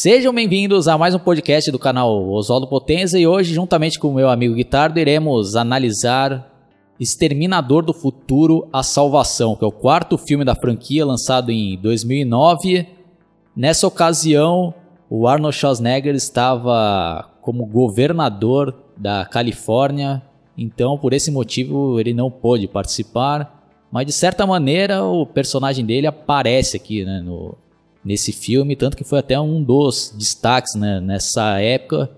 Sejam bem-vindos a mais um podcast do canal Oswaldo Potenza e hoje, juntamente com o meu amigo Guitardo, iremos analisar Exterminador do Futuro A Salvação, que é o quarto filme da franquia lançado em 2009. Nessa ocasião, o Arnold Schwarzenegger estava como governador da Califórnia, então por esse motivo ele não pôde participar, mas de certa maneira o personagem dele aparece aqui né, no, nesse filme, tanto que foi até um dos destaques né, nessa época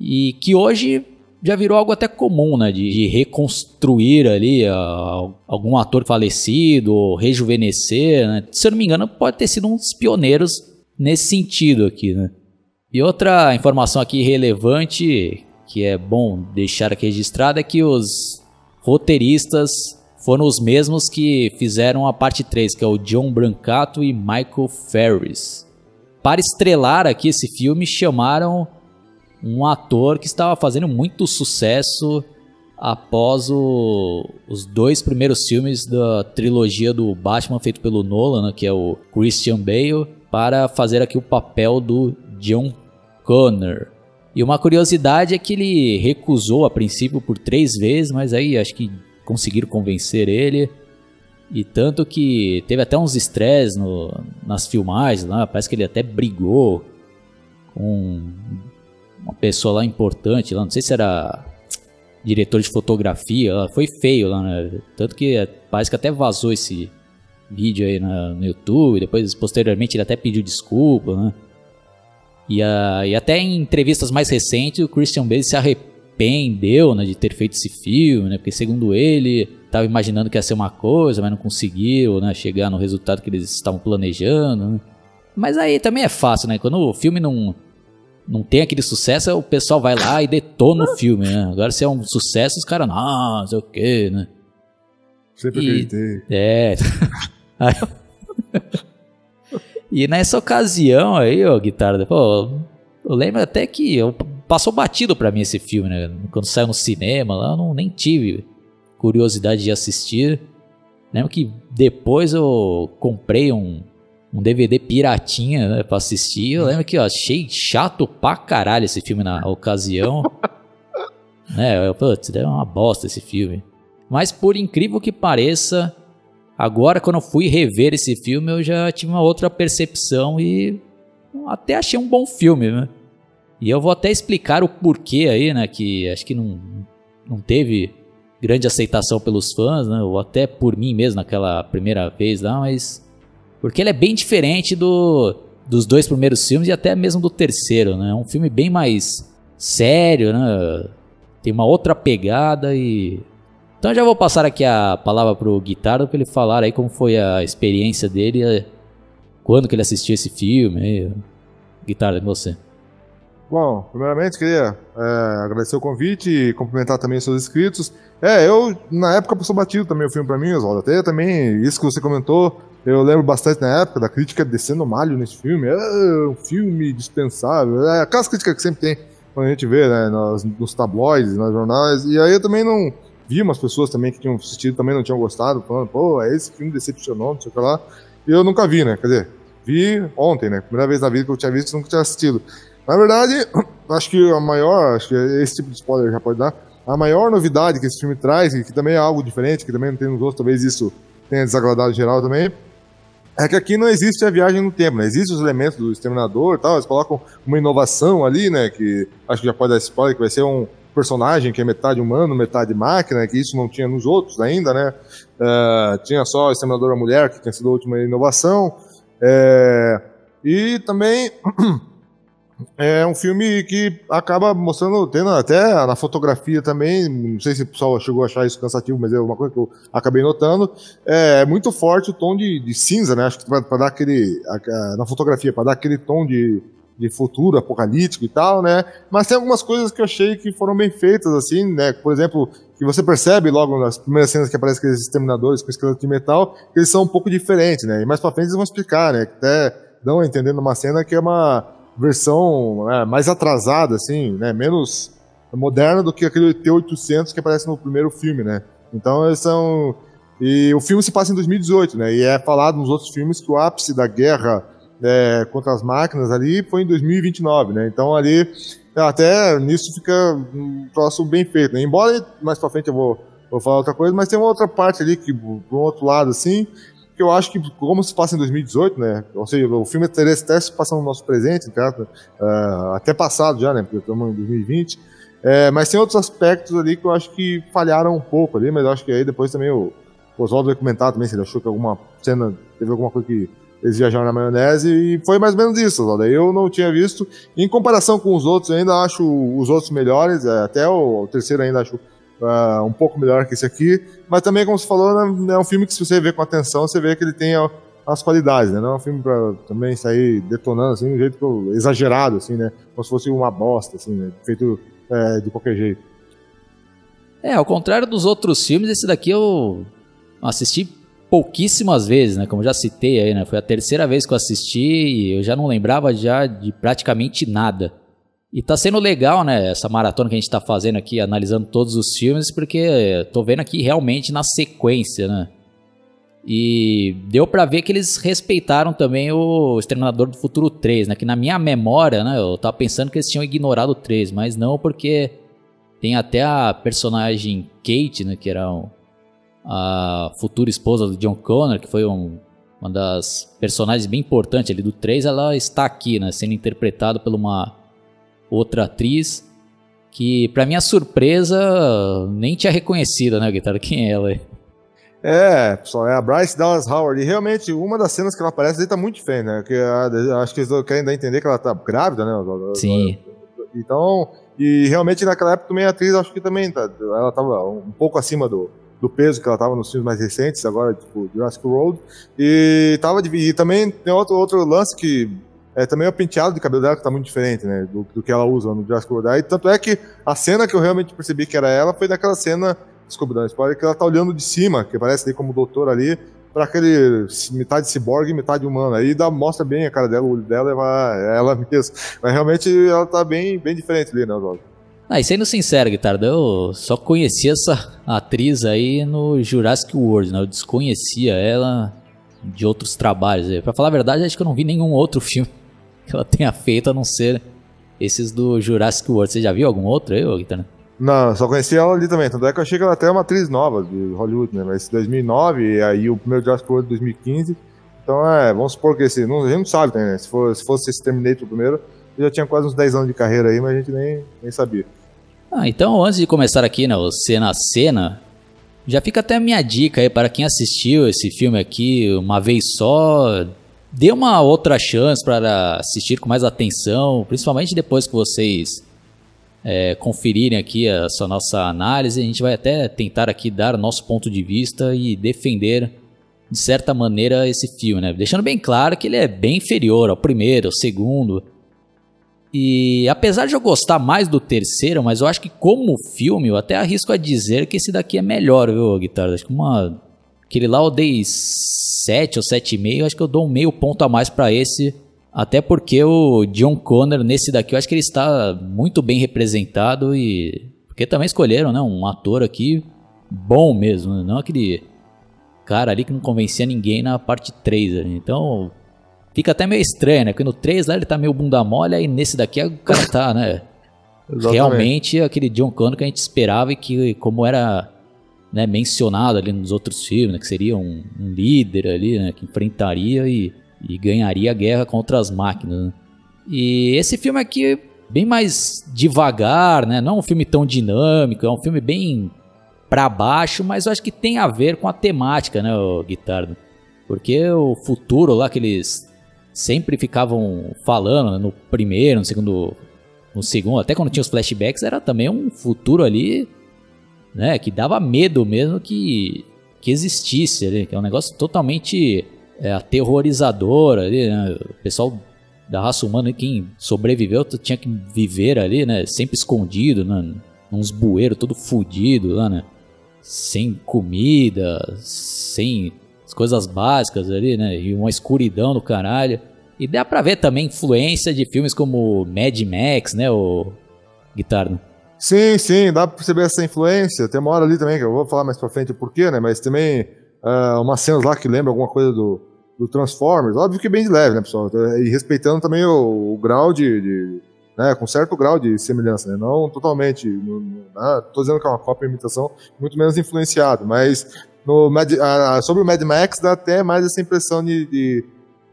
e que hoje já virou algo até comum, né, de, de reconstruir ali uh, algum ator falecido, ou rejuvenescer, né? se eu não me engano pode ter sido um dos pioneiros nesse sentido aqui, né. E outra informação aqui relevante que é bom deixar aqui registrada é que os roteiristas foram os mesmos que fizeram a parte 3, que é o John Brancato e Michael Ferris. Para estrelar aqui esse filme, chamaram um ator que estava fazendo muito sucesso após o, os dois primeiros filmes da trilogia do Batman feito pelo Nolan, né, que é o Christian Bale, para fazer aqui o papel do John Connor. E uma curiosidade é que ele recusou a princípio por três vezes, mas aí acho que conseguiram convencer ele. E tanto que teve até uns estresses nas filmagens lá, parece que ele até brigou com uma pessoa lá importante lá, não sei se era diretor de fotografia, foi feio lá, né? Tanto que parece que até vazou esse vídeo aí no YouTube, depois posteriormente ele até pediu desculpa, né? E, e até em entrevistas mais recentes o Christian Bale se arrependeu arrependeu né, de ter feito esse filme, né, porque segundo ele estava imaginando que ia ser uma coisa, mas não conseguiu né, chegar no resultado que eles estavam planejando. Né. Mas aí também é fácil, né? Quando o filme não, não tem aquele sucesso, o pessoal vai lá e detona o filme, né? Agora se é um sucesso, os caras, não, não sei o quê, né? Sempre acreditei. É. e nessa ocasião aí, ó, guitarra, pô, eu lembro até que eu passou batido para mim esse filme, né? Quando saiu no cinema lá, eu não, nem tive curiosidade de assistir. Lembro que depois eu comprei um, um DVD piratinha né, pra assistir. Eu lembro que eu achei chato pra caralho esse filme na ocasião. né, eu, putz, é uma bosta esse filme. Mas por incrível que pareça, agora quando eu fui rever esse filme, eu já tive uma outra percepção e até achei um bom filme, né? E eu vou até explicar o porquê aí, né? Que acho que não, não teve grande aceitação pelos fãs, né? Ou até por mim mesmo naquela primeira vez lá, mas. Porque ele é bem diferente do, dos dois primeiros filmes e até mesmo do terceiro, né? É um filme bem mais sério, né? Tem uma outra pegada e. Então já vou passar aqui a palavra pro Guitardo para ele falar aí como foi a experiência dele, quando que ele assistiu esse filme. Guitardo, com você. Bom, primeiramente queria é, agradecer o convite e cumprimentar também os seus inscritos. É, eu na época passou batido também o filme pra mim, Oswaldo. Até também, isso que você comentou, eu lembro bastante na época da crítica descendo malho nesse filme. É um filme dispensável. É aquelas críticas que sempre tem quando a gente vê né, nos, nos tabloides, nas jornais. E aí eu também não vi umas pessoas também que tinham assistido também não tinham gostado, falando, pô, é esse filme decepcionou, não sei o que lá. E eu nunca vi, né? Quer dizer, vi ontem, né? Primeira vez na vida que eu tinha visto, nunca tinha assistido. Na verdade, acho que a maior, acho que esse tipo de spoiler já pode dar, a maior novidade que esse filme traz, e que também é algo diferente, que também não tem nos outros, talvez isso tenha desagradado em geral também, é que aqui não existe a viagem no tempo, né? Existem os elementos do Exterminador e tal, eles colocam uma inovação ali, né? Que acho que já pode dar spoiler, que vai ser um personagem que é metade humano, metade máquina, que isso não tinha nos outros ainda, né? Uh, tinha só o Exterminador da Mulher, que tinha sido a última inovação. É, e também é um filme que acaba mostrando, tendo até na fotografia também, não sei se o pessoal chegou a achar isso cansativo, mas é uma coisa que eu acabei notando, é muito forte o tom de, de cinza, né? Acho que para dar aquele, na fotografia, para dar aquele tom de, de futuro apocalíptico e tal, né? Mas tem algumas coisas que eu achei que foram bem feitas, assim, né? Por exemplo, que você percebe logo nas primeiras cenas que aparecem aqueles exterminadores com esqueleto de metal, que eles são um pouco diferentes, né? E mais pra frente eles vão explicar, né? Até dão a entender numa cena que é uma versão né, mais atrasada, assim, né, menos moderna do que aquele T-800 que aparece no primeiro filme, né? Então eles são... E o filme se passa em 2018, né? E é falado nos outros filmes que o ápice da guerra é, contra as máquinas ali foi em 2029, né? Então ali até nisso fica um troço bem feito. Né? Embora mais pra frente eu vou, vou falar outra coisa, mas tem uma outra parte ali que, do outro lado, assim, eu acho que, como se passa em 2018, né? Ou seja, o filme teria até se passando no nosso presente? Uh, até passado já, né? Porque estamos em 2020. É, mas tem outros aspectos ali que eu acho que falharam um pouco ali, mas eu acho que aí depois também o, Oswaldo vai comentar também se ele achou que alguma cena teve alguma coisa que eles viajaram na maionese e foi mais ou menos isso, Oswaldo. Eu não tinha visto. Em comparação com os outros, eu ainda acho os outros melhores, é, até o terceiro ainda acho uh, um pouco melhor que esse aqui. Mas também, como você falou, né, é um filme que se você vê com atenção, você vê que ele tem as qualidades, né? Não é um filme pra também sair detonando, assim, de um jeito exagerado, assim, né? Como se fosse uma bosta, assim, né? Feito é, de qualquer jeito. É, ao contrário dos outros filmes, esse daqui eu assisti pouquíssimas vezes, né? Como já citei aí, né? Foi a terceira vez que eu assisti e eu já não lembrava já de praticamente nada. E tá sendo legal, né, essa maratona que a gente tá fazendo aqui, analisando todos os filmes, porque tô vendo aqui realmente na sequência, né? E deu para ver que eles respeitaram também o Exterminador do Futuro 3, né? Que na minha memória, né, eu tava pensando que eles tinham ignorado o 3, mas não porque tem até a personagem Kate, né, que era um, a futura esposa do John Connor, que foi um, uma das personagens bem importantes ali do 3, ela está aqui, né, sendo interpretada por uma outra atriz que, para minha surpresa, nem tinha reconhecido, né, guitarra, quem é ela. É, pessoal, é a Bryce Dallas Howard. E realmente, uma das cenas que ela aparece ali tá muito diferente, né? Que, acho que eles querem dar a entender que ela tá grávida, né? Sim. Então, e realmente naquela época também a atriz, acho que também tá, ela tava um pouco acima do, do peso que ela tava nos filmes mais recentes, agora, tipo, Jurassic World. E, tava, e também tem outro, outro lance que é, também o penteado de cabelo dela que tá muito diferente, né? Do, do que ela usa no Jurassic World. Aí, tanto é que a cena que eu realmente percebi que era ela foi daquela cena, desculpa, não, spoiler, que ela tá olhando de cima, que aparece ali como doutor ali, para aquele metade ciborgue metade humana. Aí dá, mostra bem a cara dela, o olho dela é, ela mesma. Mas realmente ela tá bem, bem diferente ali, né, Oswaldo? Ah, e sendo sincero, Guitardo, eu só conheci essa atriz aí no Jurassic World, né? Eu desconhecia ela de outros trabalhos. Para falar a verdade, acho que eu não vi nenhum outro filme que ela tenha feito a não ser esses do Jurassic World. Você já viu algum outro aí, Guitardo? Não, só conheci ela ali também. Tanto é que eu achei que ela até é uma atriz nova de Hollywood, né? Mas 2009, e aí o primeiro Jurassic World 2015. Então é, vamos supor que esse. Não, a gente não sabe, né? Se, for, se fosse esse Terminator primeiro, eu já tinha quase uns 10 anos de carreira aí, mas a gente nem, nem sabia. Ah, então antes de começar aqui, né, o cena a cena, já fica até a minha dica aí para quem assistiu esse filme aqui uma vez só, dê uma outra chance para assistir com mais atenção, principalmente depois que vocês é, conferirem aqui essa nossa análise. A gente vai até tentar aqui dar nosso ponto de vista e defender de certa maneira esse filme, né? Deixando bem claro que ele é bem inferior ao primeiro, ao segundo. E apesar de eu gostar mais do terceiro, mas eu acho que como filme, eu até arrisco a dizer que esse daqui é melhor, viu, Guitarra? Acho que uma... Aquele lá eu dei 7 ou 7,5, acho que eu dou um meio ponto a mais para esse até porque o John Connor, nesse daqui, eu acho que ele está muito bem representado e. Porque também escolheram, né? Um ator aqui bom mesmo, não aquele cara ali que não convencia ninguém na parte 3. Ali. Então, fica até meio estranho, né? Porque no 3 lá ele tá meio bunda mole, e nesse daqui o cara tá, né? Realmente aquele John Connor que a gente esperava e que, como era né, mencionado ali nos outros filmes, né, que seria um, um líder ali, né? Que enfrentaria e e ganharia a guerra contra as máquinas. Né? E esse filme aqui bem mais devagar, né? Não é um filme tão dinâmico, é um filme bem para baixo, mas eu acho que tem a ver com a temática, né, o Guitardo? Porque o futuro lá que eles sempre ficavam falando né, no primeiro, no segundo, no segundo, até quando tinha os flashbacks, era também um futuro ali, né, que dava medo mesmo que que existisse, ali, que é um negócio totalmente é, aterrorizadora ali, né? O pessoal da raça humana, quem sobreviveu, tinha que viver ali, né? Sempre escondido, né? Uns bueiros todo fudido lá, né? Sem comida, sem as coisas básicas ali, né? E uma escuridão do caralho. E dá pra ver também influência de filmes como Mad Max, né? O Guitarno. Sim, sim, dá pra perceber essa influência. Tem uma hora ali também, que eu vou falar mais pra frente o porquê, né? Mas também uh, umas cenas lá que lembram alguma coisa do, do Transformers. Óbvio que bem de leve, né, pessoal? E respeitando também o, o grau de, de, né, com certo grau de semelhança, né? Não totalmente, né? tô dizendo que é uma cópia e imitação, muito menos influenciado, mas no Mad, a, sobre o Mad Max dá até mais essa impressão de, de,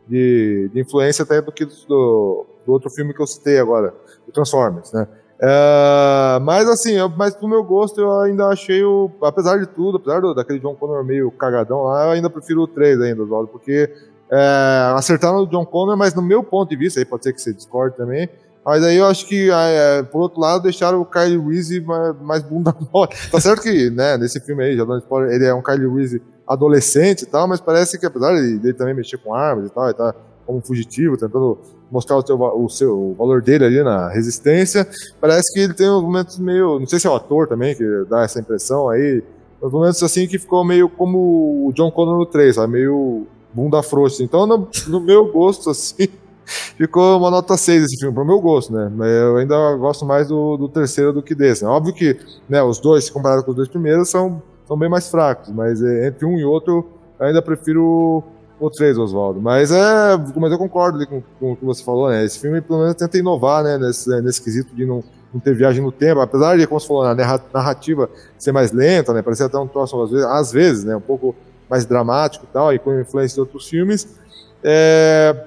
de, de influência até do que do, do, outro filme que eu citei agora, o Transformers, né? Uh, mas assim, eu, mas pro meu gosto eu ainda achei o. Apesar de tudo, apesar do, daquele John Connor meio cagadão lá, eu ainda prefiro o 3 ainda, Oswaldo, porque é, acertaram o John Connor, mas no meu ponto de vista, aí pode ser que você discorde também, mas aí eu acho que, é, por outro lado, deixaram o Kyle Reese mais, mais bunda mole. Tá certo que, né, nesse filme aí, já spoiler, ele é um Kyle Reese adolescente e tal, mas parece que apesar dele também mexer com armas e tal, ele tá como fugitivo, tentando mostrar o, seu, o seu o valor dele ali na resistência. Parece que ele tem uns momentos meio. Não sei se é o ator também que dá essa impressão aí. Uns momentos assim que ficou meio como o John Connor no 3, sabe? Meio bunda frouxa. Então, no, no meu gosto, assim. ficou uma nota 6 esse filme, pro meu gosto, né? Eu ainda gosto mais do, do terceiro do que desse. Né? Óbvio que né, os dois, comparado com os dois primeiros, são, são bem mais fracos, mas é, entre um e outro, eu ainda prefiro ou três, Oswaldo. Mas é. Mas eu concordo com, com, o que você falou, né? Esse filme pelo menos tenta inovar, né? Nesse, nesse quesito de não, não ter viagem no tempo. Apesar de, como você falou, a narrativa ser mais lenta, né? Parecia até um troço, às vezes, às vezes, né? Um pouco mais dramático e tal, e com influência de outros filmes. É,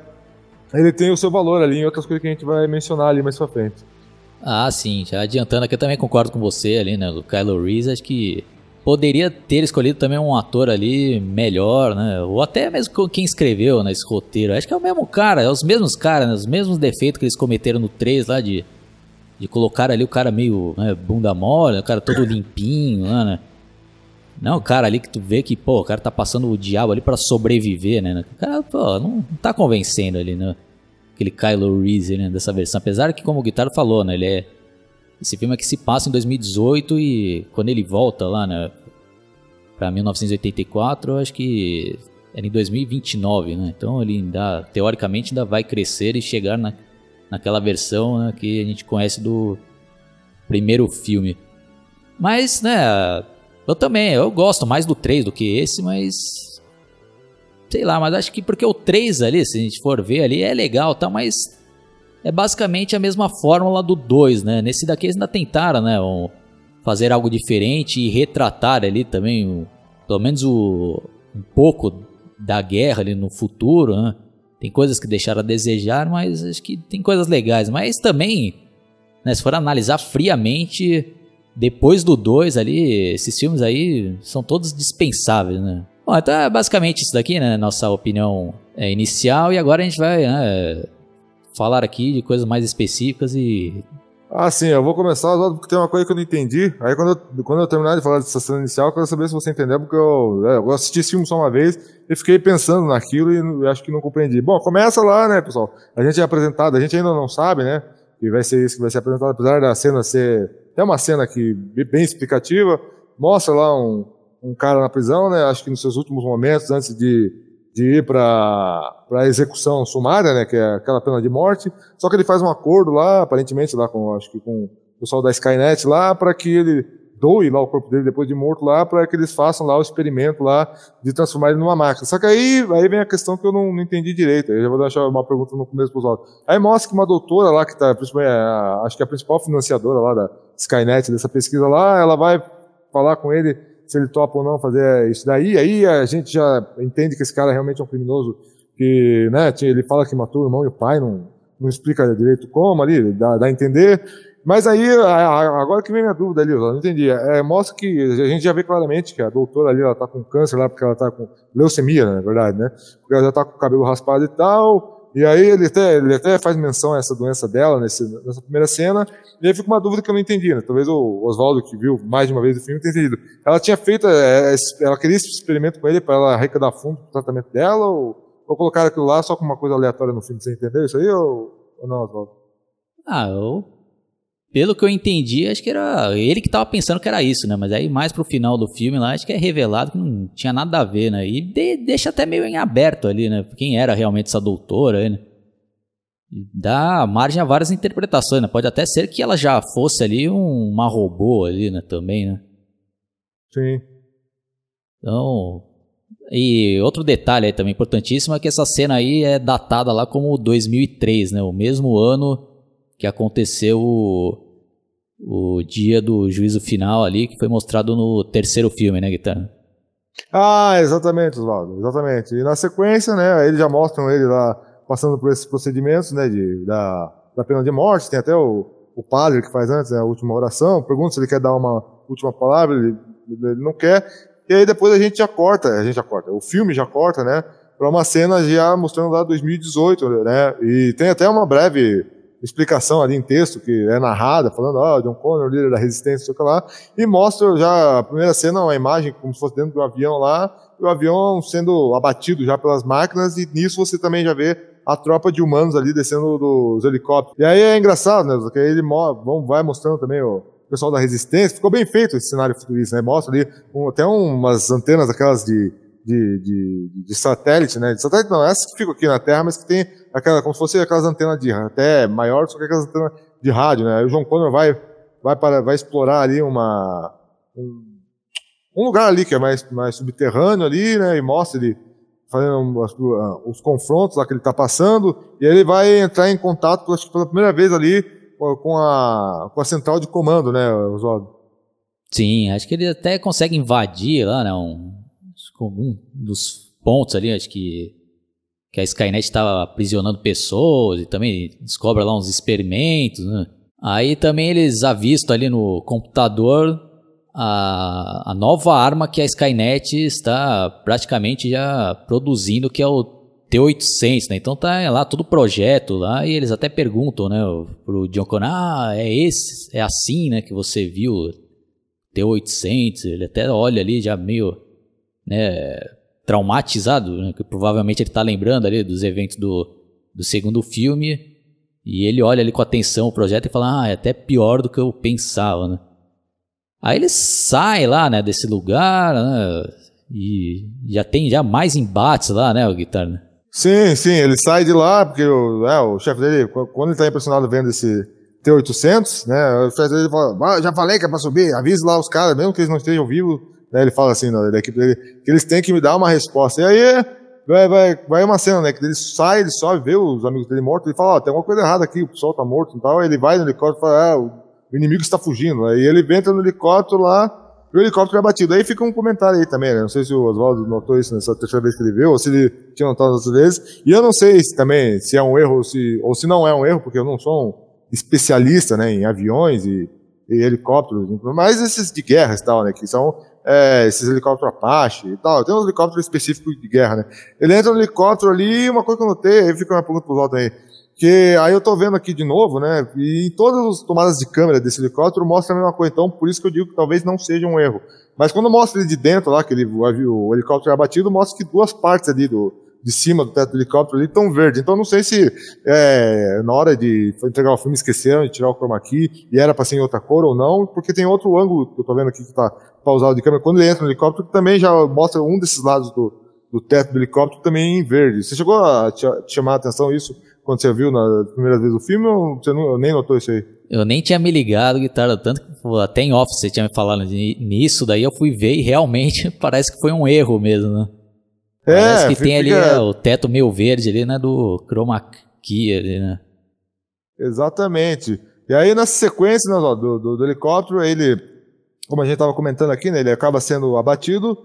ele tem o seu valor ali em outras coisas que a gente vai mencionar ali mais pra frente. Ah, sim. Já adiantando aqui, eu também concordo com você ali, né? O Kylo Reese, acho que poderia ter escolhido também um ator ali melhor, né? Ou até mesmo quem escreveu nesse roteiro. Acho que é o mesmo cara, é os mesmos caras, né? Os mesmos defeitos que eles cometeram no 3 lá de, de colocar ali o cara meio né, bunda mole, o cara todo limpinho lá, né? Não, o cara ali que tu vê que, pô, o cara tá passando o diabo ali para sobreviver, né? O cara, pô, não, não tá convencendo ali, né? Aquele Kylo Reese, né, dessa versão. Apesar que, como o Guitarra falou, né? Ele é esse filme aqui se passa em 2018 e quando ele volta lá, né, para 1984, eu acho que era em 2029, né? Então ele ainda, teoricamente, ainda vai crescer e chegar na, naquela versão né, que a gente conhece do primeiro filme. Mas, né, eu também, eu gosto mais do 3 do que esse, mas sei lá, mas acho que porque o 3 ali, se a gente for ver ali, é legal, tá, mas é basicamente a mesma fórmula do 2, né? Nesse daqui eles ainda tentaram, né? Fazer algo diferente e retratar ali também, pelo menos o, um pouco da guerra ali no futuro, né? Tem coisas que deixaram a desejar, mas acho que tem coisas legais. Mas também, né, se for analisar friamente, depois do 2 ali, esses filmes aí são todos dispensáveis, né? Bom, então é basicamente isso daqui, né? Nossa opinião é, inicial. E agora a gente vai né, falar aqui de coisas mais específicas e. Ah, sim, eu vou começar, porque tem uma coisa que eu não entendi. Aí quando eu, quando eu terminar de falar dessa cena inicial, eu quero saber se você entendeu, porque eu, é, eu assisti esse filme só uma vez e fiquei pensando naquilo e acho que não compreendi. Bom, começa lá, né, pessoal? A gente é apresentado, a gente ainda não sabe, né? Que vai ser isso que vai ser apresentado, apesar da cena ser. É uma cena que bem explicativa, mostra lá um, um cara na prisão, né? Acho que nos seus últimos momentos, antes de de ir para a execução sumária, né, que é aquela pena de morte, só que ele faz um acordo lá, aparentemente lá com, acho que com o pessoal da Skynet lá, para que ele doe lá o corpo dele depois de morto lá, para que eles façam lá o experimento lá de transformar ele numa máquina. Só que aí, aí vem a questão que eu não, não entendi direito, eu já vou deixar uma pergunta no começo para os Aí mostra que uma doutora lá, que está, é acho que é a principal financiadora lá da Skynet, dessa pesquisa lá, ela vai falar com ele se ele topa ou não fazer isso daí. Aí a gente já entende que esse cara realmente é um criminoso que, né, ele fala que matou o irmão e o pai, não, não explica direito como ali, dá, dá a entender. Mas aí, agora que vem minha dúvida ali, eu não entendi. É, mostra que a gente já vê claramente que a doutora ali, ela tá com câncer lá, porque ela tá com leucemia, né, na verdade, né? Porque ela já tá com o cabelo raspado e tal, e aí ele até, ele até faz menção a essa doença dela nesse, nessa primeira cena, e aí fica uma dúvida que eu não entendi, né? Talvez o Oswaldo, que viu mais de uma vez o filme, tenha entendido. Ela tinha feito, é, ela queria esse experimento com ele para ela arrecadar fundo para o tratamento dela, ou, ou colocar aquilo lá só como uma coisa aleatória no filme, você entendeu isso aí, ou, ou não, Oswaldo? Ah, eu pelo que eu entendi, acho que era ele que estava pensando que era isso, né? Mas aí mais pro final do filme lá, acho que é revelado que não tinha nada a ver, né? E de, deixa até meio em aberto ali, né? Quem era realmente essa doutora, né? E dá margem a várias interpretações, né? Pode até ser que ela já fosse ali um, uma robô ali, né? Também, né? Sim. Então, E outro detalhe aí também importantíssimo é que essa cena aí é datada lá como 2003, né? O mesmo ano que aconteceu o, o dia do juízo final ali, que foi mostrado no terceiro filme, né, Guitarra? Ah, exatamente, Oswaldo, exatamente. E na sequência, né, eles já mostram ele lá passando por esses procedimentos, né, de, da, da pena de morte, tem até o, o padre que faz antes né, a última oração, pergunta se ele quer dar uma última palavra, ele, ele não quer, e aí depois a gente já corta, a gente já corta, o filme já corta, né, para uma cena já mostrando lá 2018, né, e tem até uma breve explicação ali em texto que é narrada, falando, ó, oh, John Connor, líder da resistência, sei lá, e mostra já a primeira cena, uma imagem como se fosse dentro do avião lá, o avião sendo abatido já pelas máquinas, e nisso você também já vê a tropa de humanos ali descendo dos helicópteros. E aí é engraçado, né, porque ele vai mostrando também o pessoal da resistência, ficou bem feito esse cenário futurista, né, mostra ali um, até umas antenas aquelas de de, de, de, satélite, né? De satélite não, essas que ficam aqui na Terra, mas que tem aquela, como se fosse aquelas antenas de até maior do que aquelas antenas de rádio, né? Aí o João Connor vai, vai, para, vai explorar ali uma, um, um lugar ali que é mais, mais subterrâneo ali, né? E mostra ele fazendo os, os confrontos lá que ele está passando, e aí ele vai entrar em contato acho pela primeira vez ali com a, com a central de comando, né, Oswaldo? Sim, acho que ele até consegue invadir lá, né? Um um dos pontos ali, acho que, que a Skynet estava aprisionando pessoas e também descobre lá uns experimentos, né? Aí também eles avistam ali no computador a, a nova arma que a Skynet está praticamente já produzindo, que é o T-800, né? Então tá lá todo o projeto lá e eles até perguntam, né, pro John Connor, ah, é esse, é assim, né, que você viu T-800, ele até olha ali já meio né, traumatizado, né, que provavelmente ele está lembrando ali dos eventos do, do segundo filme, e ele olha ali com atenção o projeto e fala, ah, é até pior do que eu pensava, né? Aí ele sai lá, né, desse lugar, né, e já tem já mais embates lá, né, o Guitar, né? Sim, sim, ele sai de lá, porque o, é, o chefe dele, quando ele está impressionado vendo esse T-800, né, o chefe dele fala, ah, já falei que é para subir, avise lá os caras, mesmo que eles não estejam vivos, né, ele fala assim, né, da equipe dele, que eles têm que me dar uma resposta. E aí vai, vai, vai uma cena, né, que ele sai, ele sobe, vê os amigos dele mortos, ele fala, ó, oh, tem alguma coisa errada aqui, o pessoal tá morto e tal. Aí ele vai no helicóptero e fala, ah, o inimigo está fugindo. Aí ele entra no helicóptero lá, e o helicóptero é batido. Aí fica um comentário aí também, né? Não sei se o Oswaldo notou isso nessa terceira vez que ele viu, ou se ele tinha notado outras vezes. E eu não sei se, também se é um erro ou se, ou se não é um erro, porque eu não sou um especialista né, em aviões e, e helicópteros, mas esses de guerra e tal, né? Que são é, esses helicópteros Apache e tal. Tem uns helicópteros específicos de guerra, né? Ele entra no helicóptero ali, uma coisa que eu notei, aí fica uma pergunta pro Walter aí. Que aí eu tô vendo aqui de novo, né? E em todas as tomadas de câmera desse helicóptero mostra a mesma coisa. Então, por isso que eu digo que talvez não seja um erro. Mas quando mostra ele de dentro lá, que ele, o helicóptero é abatido, mostra que duas partes ali do, de cima do teto do helicóptero ali estão verdes. Então não sei se é, na hora de entregar o filme esqueceram de tirar o chroma key e era para ser em outra cor ou não, porque tem outro ângulo que eu tô vendo aqui que tá pausado de câmera, quando ele entra no helicóptero, também já mostra um desses lados do, do teto do helicóptero também em verde. Você chegou a te, te chamar a atenção isso quando você viu na primeira vez o filme ou você não, nem notou isso aí? Eu nem tinha me ligado, guitarra, tanto que até em off você tinha me falado nisso, daí eu fui ver e realmente parece que foi um erro mesmo, né? É, parece que tem ali né, o teto meio verde ali, né, do chroma key ali, né? Exatamente. E aí nessa sequência né, do, do, do helicóptero, ele como a gente estava comentando aqui, né, ele acaba sendo abatido,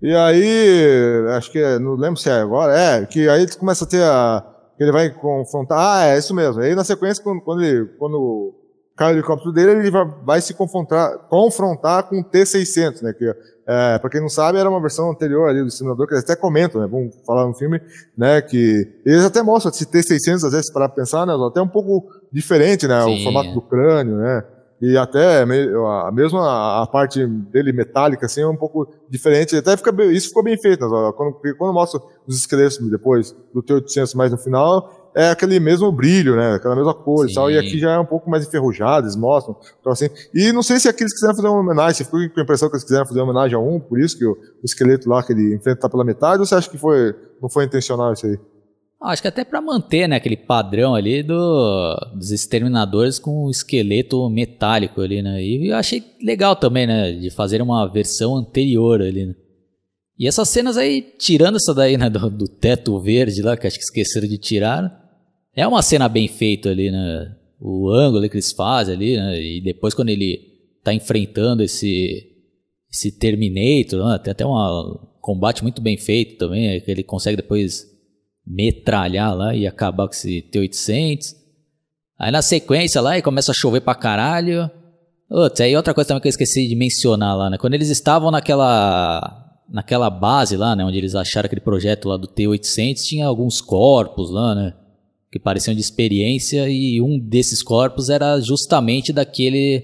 e aí, acho que, não lembro se é agora, é, que aí ele começa a ter a, que ele vai confrontar, ah, é isso mesmo, aí na sequência, quando, quando, ele, quando cai o helicóptero dele, ele vai, vai se confrontar, confrontar com o T-600, né, que, é, para quem não sabe, era uma versão anterior ali do simulador, que eles até comentam, né, vamos falar no filme, né, que eles até mostram esse T-600, às vezes, para pensar, né, até um pouco diferente, né, Sim, o formato do crânio, né, e até a mesma a parte dele metálica assim é um pouco diferente até fica isso ficou bem feito né? quando quando mostra os esqueletos depois do T800 mais no final é aquele mesmo brilho né aquela mesma cor Sim. e tal e aqui já é um pouco mais enferrujado eles mostram então assim e não sei se aqui eles quiseram fazer uma homenagem você ficou com a impressão que eles quiseram fazer uma homenagem a um por isso que o, o esqueleto lá que ele enfrenta tá pela metade ou você acha que foi não foi intencional isso aí Acho que até para manter né, aquele padrão ali do, dos exterminadores com o esqueleto metálico ali, né? E eu achei legal também, né? De fazer uma versão anterior ali, né? E essas cenas aí, tirando essa daí, né, do, do teto verde lá, que acho que esqueceram de tirar, é uma cena bem feita ali, né? O ângulo que eles fazem ali, né? E depois quando ele tá enfrentando esse esse Terminator, né? tem até um combate muito bem feito também, é que ele consegue depois metralhar lá e acabar com esse T-800. Aí na sequência lá, e começa a chover pra caralho. Putz, aí outra coisa também que eu esqueci de mencionar lá, né? Quando eles estavam naquela naquela base lá, né, onde eles acharam aquele projeto lá do T-800, tinha alguns corpos lá, né, que pareciam de experiência e um desses corpos era justamente daquele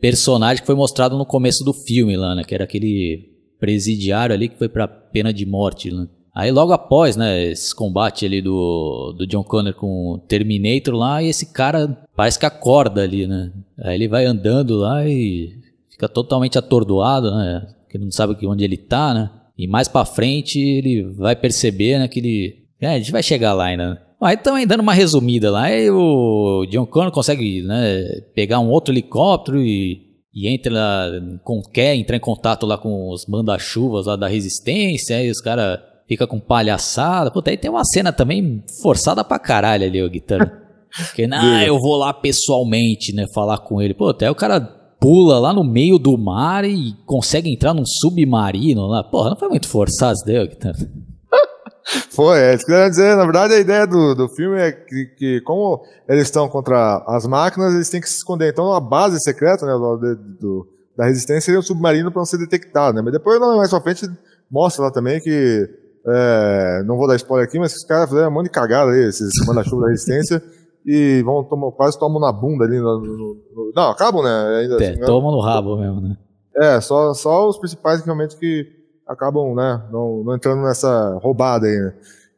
personagem que foi mostrado no começo do filme lá, né, que era aquele presidiário ali que foi pra pena de morte, né. Aí logo após, né, esse combate ali do, do John Connor com o Terminator lá, e esse cara parece que acorda ali, né. Aí ele vai andando lá e fica totalmente atordoado, né, que não sabe onde ele tá, né. E mais pra frente ele vai perceber, né, que ele... É, a gente vai chegar lá ainda, né. Aí também dando uma resumida lá, aí o John Connor consegue né, pegar um outro helicóptero e e entra com quer entrar em contato lá com os manda-chuvas lá da resistência, aí os caras fica com palhaçada. Puta, aí tem uma cena também forçada pra caralho ali, o guitarra. Que, ah, eu vou lá pessoalmente, né, falar com ele. Pô, até o cara pula lá no meio do mar e consegue entrar num submarino lá. Porra, não foi muito forçado isso daí, guitarra? Foi, é isso que eu ia dizer. Na verdade, a ideia do, do filme é que, que, como eles estão contra as máquinas, eles têm que se esconder. Então, a base secreta né, do, do da resistência seria o submarino para não ser detectado. Né? Mas depois, mais pra frente, mostra lá também que é, não vou dar spoiler aqui, mas os caras fizeram um monte de cagada aí, esses manda-chuva da resistência, e vão tomar, quase tomam na bunda ali. No, no, no, não, acabam, né? Ainda, é, assim, tomam no rabo mesmo, né? É, só, só os principais que realmente que acabam, né, não, não entrando nessa roubada aí, né?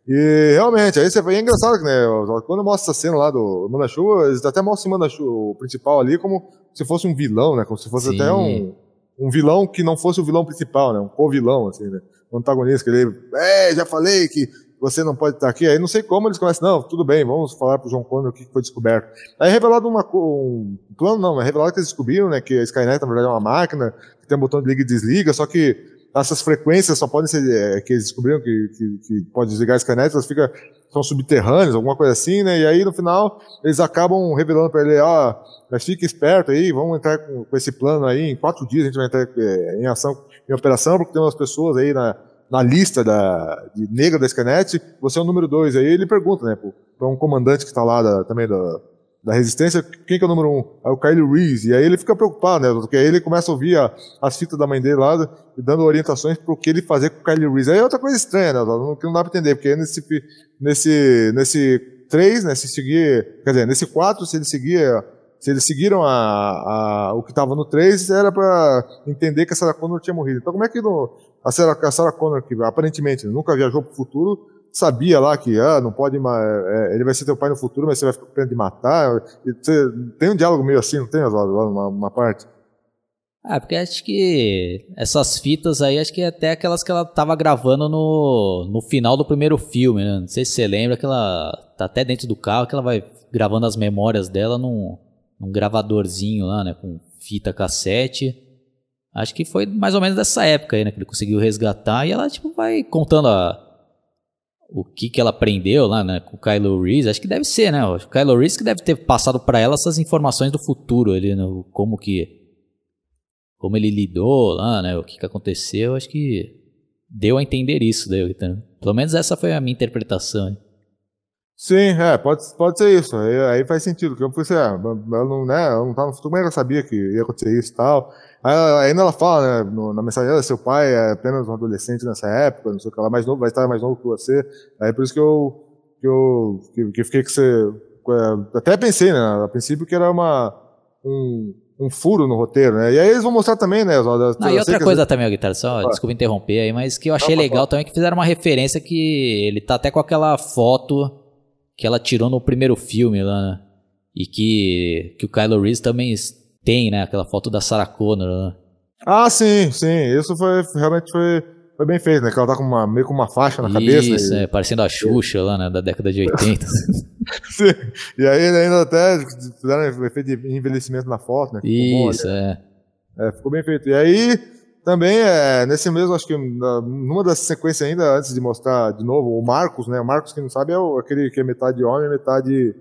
E realmente, aí você vê, é engraçado que, né, quando mostra essa cena lá do Manda-Chuva, eles até mostram o Manda-Chuva, o principal ali, como se fosse um vilão, né? Como se fosse Sim. até um, um vilão que não fosse o vilão principal, né? Um co-vilão, assim, né? o antagonista, que ele, é, já falei que você não pode estar aqui. Aí não sei como eles começam, não, tudo bem, vamos falar pro João Connor o que foi descoberto. Aí é revelado uma, um plano, não, é revelado que eles descobriram, né, que a Skynet na verdade é uma máquina, que tem um botão de liga e desliga, só que essas frequências só podem ser, é, que eles descobriram que, que, que pode desligar a Skynet, elas ficam, são subterrâneas, alguma coisa assim, né, e aí no final eles acabam revelando para ele, ó, mas fique esperto aí, vamos entrar com, com, esse plano aí, em quatro dias a gente vai entrar é, em ação em operação, porque tem umas pessoas aí na, na lista da, de negra da Skynet, você é o número dois. Aí ele pergunta, né, para um comandante que está lá da, também da, da resistência, quem que é o número um? É o Kyle Reese. E aí ele fica preocupado, né, porque aí ele começa a ouvir a, as fitas da mãe dele lá, dando orientações para o que ele fazer com o Kyle Reese. Aí é outra coisa estranha, né, não, não dá para entender, porque nesse, nesse, nesse 3, né, se seguir, quer dizer, nesse 4, se ele seguir se eles seguiram a, a, o que estava no 3, era para entender que a Sarah Connor tinha morrido. Então, como é que no, a, Sarah, a Sarah Connor, que aparentemente nunca viajou para o futuro, sabia lá que ah, não pode é, ele vai ser teu pai no futuro, mas você vai ficar com pena de matar. Você, tem um diálogo meio assim, não tem, Oswaldo, uma, uma parte? Ah, porque acho que essas fitas aí, acho que é até aquelas que ela tava gravando no, no final do primeiro filme, né? Não sei se você lembra que ela tá até dentro do carro, que ela vai gravando as memórias dela num, num gravadorzinho lá, né, com fita cassete. Acho que foi mais ou menos dessa época aí, né, que ele conseguiu resgatar e ela tipo vai contando a, o que que ela aprendeu lá, né, com o Kylo Reese. Acho que deve ser, né? O Kylo Reese que deve ter passado para ela essas informações do futuro ali, né, como que como ele lidou lá, né, o que que aconteceu. Acho que deu a entender isso, daí, pelo menos essa foi a minha interpretação. Sim, é, pode, pode ser isso. Aí, aí faz sentido. Que eu pensei, ah, ela não, né, ela não tá no futuro, mas ela sabia que ia acontecer isso e tal. Aí, ainda ela fala, né, no, na mensagem dela, seu pai é apenas um adolescente nessa época, não sei o que, ela é mais novo, vai estar mais novo que você. Aí por isso que eu, que eu, que, que fiquei que você, até pensei, né, a princípio que era uma, um, um furo no roteiro, né? E aí eles vão mostrar também, né? Os, não, e outra coisa também, ó, Guitarra, só, ah. desculpa interromper aí, mas que eu achei não, legal também que fizeram uma referência que ele tá até com aquela foto que ela tirou no primeiro filme lá, né? E que, que o Kylo Reese também tem, né? Aquela foto da Sarah Connor, né? Ah, sim, sim. Isso foi realmente foi, foi bem feito, né? Que ela tá com uma, meio com uma faixa na Isso, cabeça. Isso, é, parecendo a Xuxa lá, né? Da década de 80. sim. E aí ainda até fizeram efeito de envelhecimento na foto, né? Ficou Isso, bom, é. é. Ficou bem feito. E aí também, é, nesse mesmo, acho que numa das sequências ainda, antes de mostrar de novo, o Marcos, né? O Marcos, quem não sabe, é o, aquele que é metade homem metade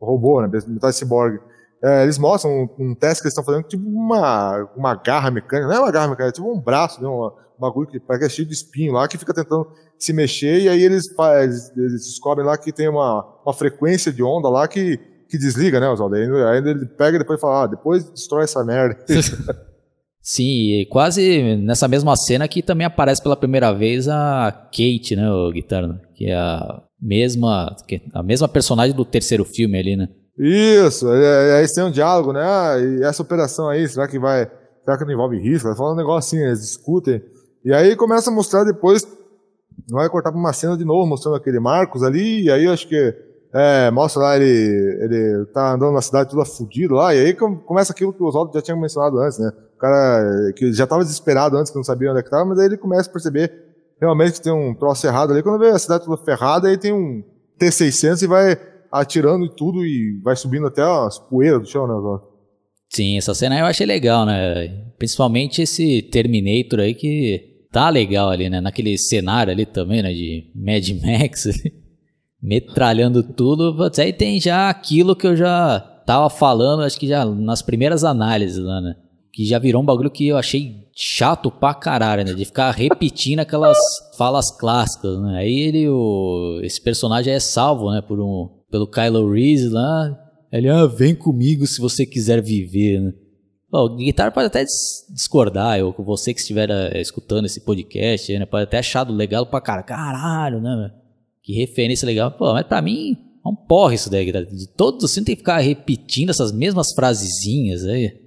robô, né? Metade ciborgue. É, eles mostram um, um, teste que eles estão fazendo, tipo uma, uma garra mecânica, não é uma garra mecânica, é tipo um braço, né? um bagulho que parece que é cheio de espinho lá, que fica tentando se mexer, e aí eles, eles, eles descobrem lá que tem uma, uma frequência de onda lá que, que desliga, né, Oswaldo? Aí, aí ele pega e depois fala, ah, depois destrói essa merda. Sim, quase nessa mesma cena que também aparece pela primeira vez a Kate, né, o guitarra, que é a mesma, a mesma personagem do terceiro filme ali, né? Isso, é, é, aí tem um diálogo, né? Ah, e essa operação aí, será que vai. Será que não envolve risco? Vai falar um negócio assim, eles discutem. E aí começa a mostrar depois. Vai cortar pra uma cena de novo, mostrando aquele Marcos ali, e aí acho que. É, mostra lá ele, ele tá andando na cidade toda fudido lá, e aí começa aquilo que o Oswaldo já tinha mencionado antes, né? O cara que já estava desesperado antes, que não sabia onde é que tava, mas aí ele começa a perceber realmente que tem um troço errado ali. Quando vê a cidade toda ferrada, aí tem um T-600 e vai atirando e tudo e vai subindo até as poeiras do chão, né? Sim, essa cena eu achei legal, né? Principalmente esse Terminator aí que tá legal ali, né? Naquele cenário ali também, né? De Mad Max, metralhando tudo. Aí tem já aquilo que eu já tava falando, acho que já nas primeiras análises lá, né? que já virou um bagulho que eu achei chato pra caralho, né? De ficar repetindo aquelas falas clássicas, né? Aí ele, o, esse personagem é salvo, né? Por um, pelo Kylo Reese lá. Ele, ah, vem comigo se você quiser viver, né? Bom, o Guitar pode até discordar, eu, você que estiver uh, escutando esse podcast, né? Pode até achar legal pra cara. Caralho, né? Que referência legal. Pô, mas pra mim, é um porra isso daí, De todos assim tem que ficar repetindo essas mesmas frasezinhas aí.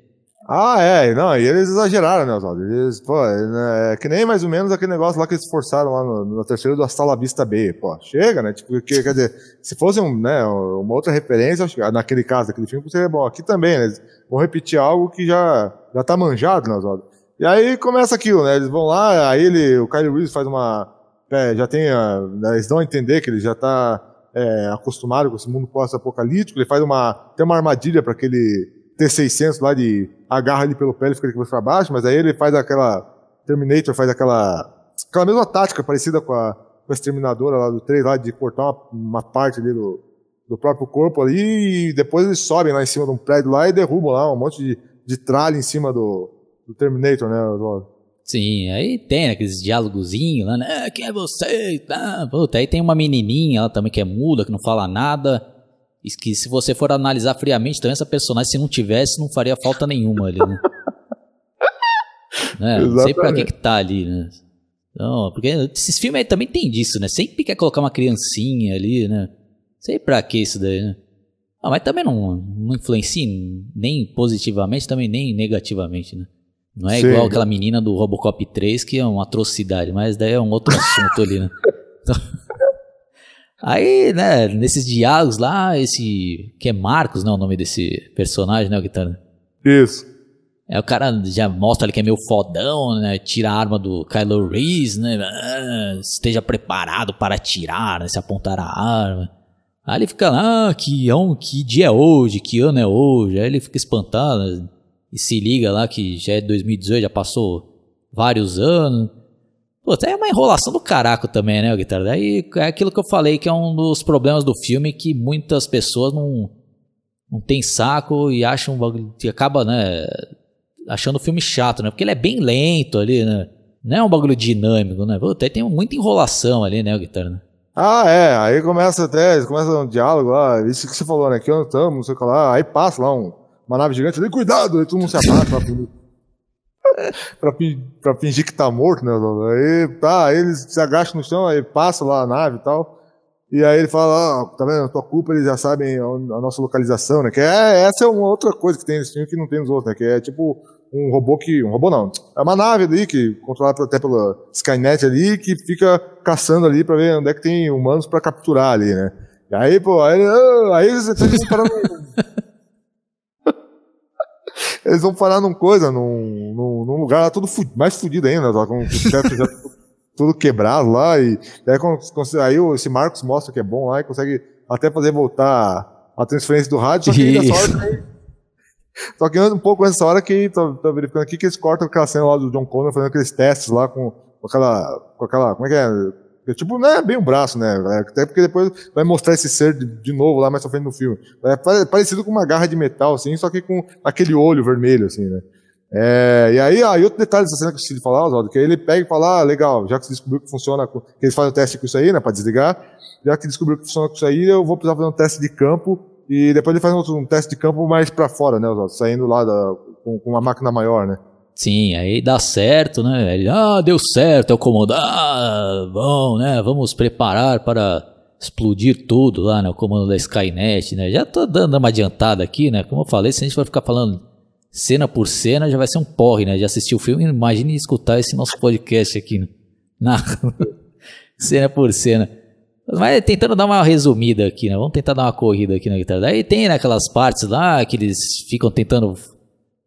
Ah, é, não, e eles exageraram, né, Oswaldo? Eles, pô, é, é, que nem mais ou menos aquele negócio lá que eles forçaram lá no, no terceiro do Hasta Vista B, pô, chega, né, tipo, que, quer dizer, se fosse um, né, uma outra referência, naquele caso, daquele filme, seria bom, aqui também, né, eles vão repetir algo que já, já tá manjado, né, Oswaldo? E aí começa aquilo, né, eles vão lá, aí ele, o Kyle Reese faz uma, é, já tem, a, né, eles dão a entender que ele já tá é, acostumado com esse mundo pós-apocalíptico, ele faz uma, tem uma armadilha para aquele T600 lá de agarra ele pelo pé e fica de cabeça para baixo, mas aí ele faz aquela Terminator faz aquela aquela mesma tática parecida com a, com a exterminadora lá do 3 lá de cortar uma, uma parte ali do, do próprio corpo ali e depois eles sobem lá em cima de um prédio lá e derrubam lá um monte de, de tralha em cima do, do Terminator, né, Oswaldo? Sim, aí tem aqueles diálogozinhos lá, né? Ah, quem é você? Ah, puta, aí tem uma menininha lá também que é muda, que não fala nada. E que se você for analisar friamente, também essa personagem, se não tivesse, não faria falta nenhuma ali, né? né? Não sei pra que que tá ali, né? Não, porque esses filmes aí também tem disso, né? Sempre quer colocar uma criancinha ali, né? Sei pra que isso daí, né? Ah, mas também não, não influencia nem positivamente, também nem negativamente, né? Não é Sim. igual aquela menina do Robocop 3, que é uma atrocidade, mas daí é um outro assunto ali, né? Então, Aí, né, nesses diálogos lá, esse. Que é Marcos, né? O nome desse personagem, né, o guitarra? Isso. É, o cara já mostra ali que é meio fodão, né? Tira a arma do Kylo Reese, né? Ah, esteja preparado para atirar, né? Se apontar a arma. Aí ele fica lá, ah, que, que dia é hoje? Que ano é hoje? Aí ele fica espantado né, e se liga lá que já é 2018, já passou vários anos. Pô, é uma enrolação do caraco também, né, Guitarra? Daí é aquilo que eu falei que é um dos problemas do filme que muitas pessoas não, não tem saco e acham que acaba, né, achando o filme chato, né? Porque ele é bem lento ali, né? Não é um bagulho dinâmico, né? Puta, tem muita enrolação ali, né, Guitarra? Ah, é, aí começa até, começa um diálogo lá, isso que você falou, né, que onde estamos, não sei o que lá, aí passa lá um, uma nave gigante ali, cuidado, aí todo mundo se abaixa lá pra, pra fingir que tá morto, né? Aí, tá, eles se agacham no chão, aí passa lá a nave e tal. E aí ele fala, ah, tá vendo, a tua culpa, eles já sabem a, a, nossa localização, né? Que é, essa é uma outra coisa que tem nesse filme que não tem nos outros, né? Que é tipo um robô que, um robô não, é uma nave ali que, controlada até pela Skynet ali, que fica caçando ali pra ver onde é que tem humanos pra capturar ali, né? E aí, pô, aí, ah, aí eles estão parando eles vão parar num coisa, num, num, num lugar lá tudo mais fudido ainda, tá? com o teto já tudo quebrado lá. E aí, aí esse Marcos mostra que é bom lá e consegue até fazer voltar a transferência do rádio, só que hora tem, Só que um pouco nessa hora que tô, tô, verificando aqui que eles cortam aquela cena lá do John Connor fazendo aqueles testes lá com, com aquela. com aquela. Como é que é? Tipo, não é bem um braço, né? Até porque depois vai mostrar esse ser de, de novo lá mais pra frente no filme. É parecido com uma garra de metal, assim, só que com aquele olho vermelho, assim, né? É, e aí, ah, e outro detalhe dessa cena que eu esqueci de falar, Oswaldo, que aí ele pega e fala, ah, legal, já que você descobriu que funciona, que eles fazem o teste com isso aí, né, pra desligar, já que descobriu que funciona com isso aí, eu vou precisar fazer um teste de campo, e depois ele faz um, um teste de campo mais pra fora, né, Oswaldo, saindo lá da, com, com, uma máquina maior, né. Sim, aí dá certo, né, ele, ah, deu certo, é o comando, ah, bom, né, vamos preparar para explodir tudo lá, né, o comando da Skynet, né, já tô dando uma adiantada aqui, né, como eu falei, se a gente for ficar falando cena por cena, já vai ser um porre, né? De assistir o filme, imagine escutar esse nosso podcast aqui, né? Na... cena por cena. Mas tentando dar uma resumida aqui, né? Vamos tentar dar uma corrida aqui na guitarra. Daí tem né, aquelas partes lá que eles ficam tentando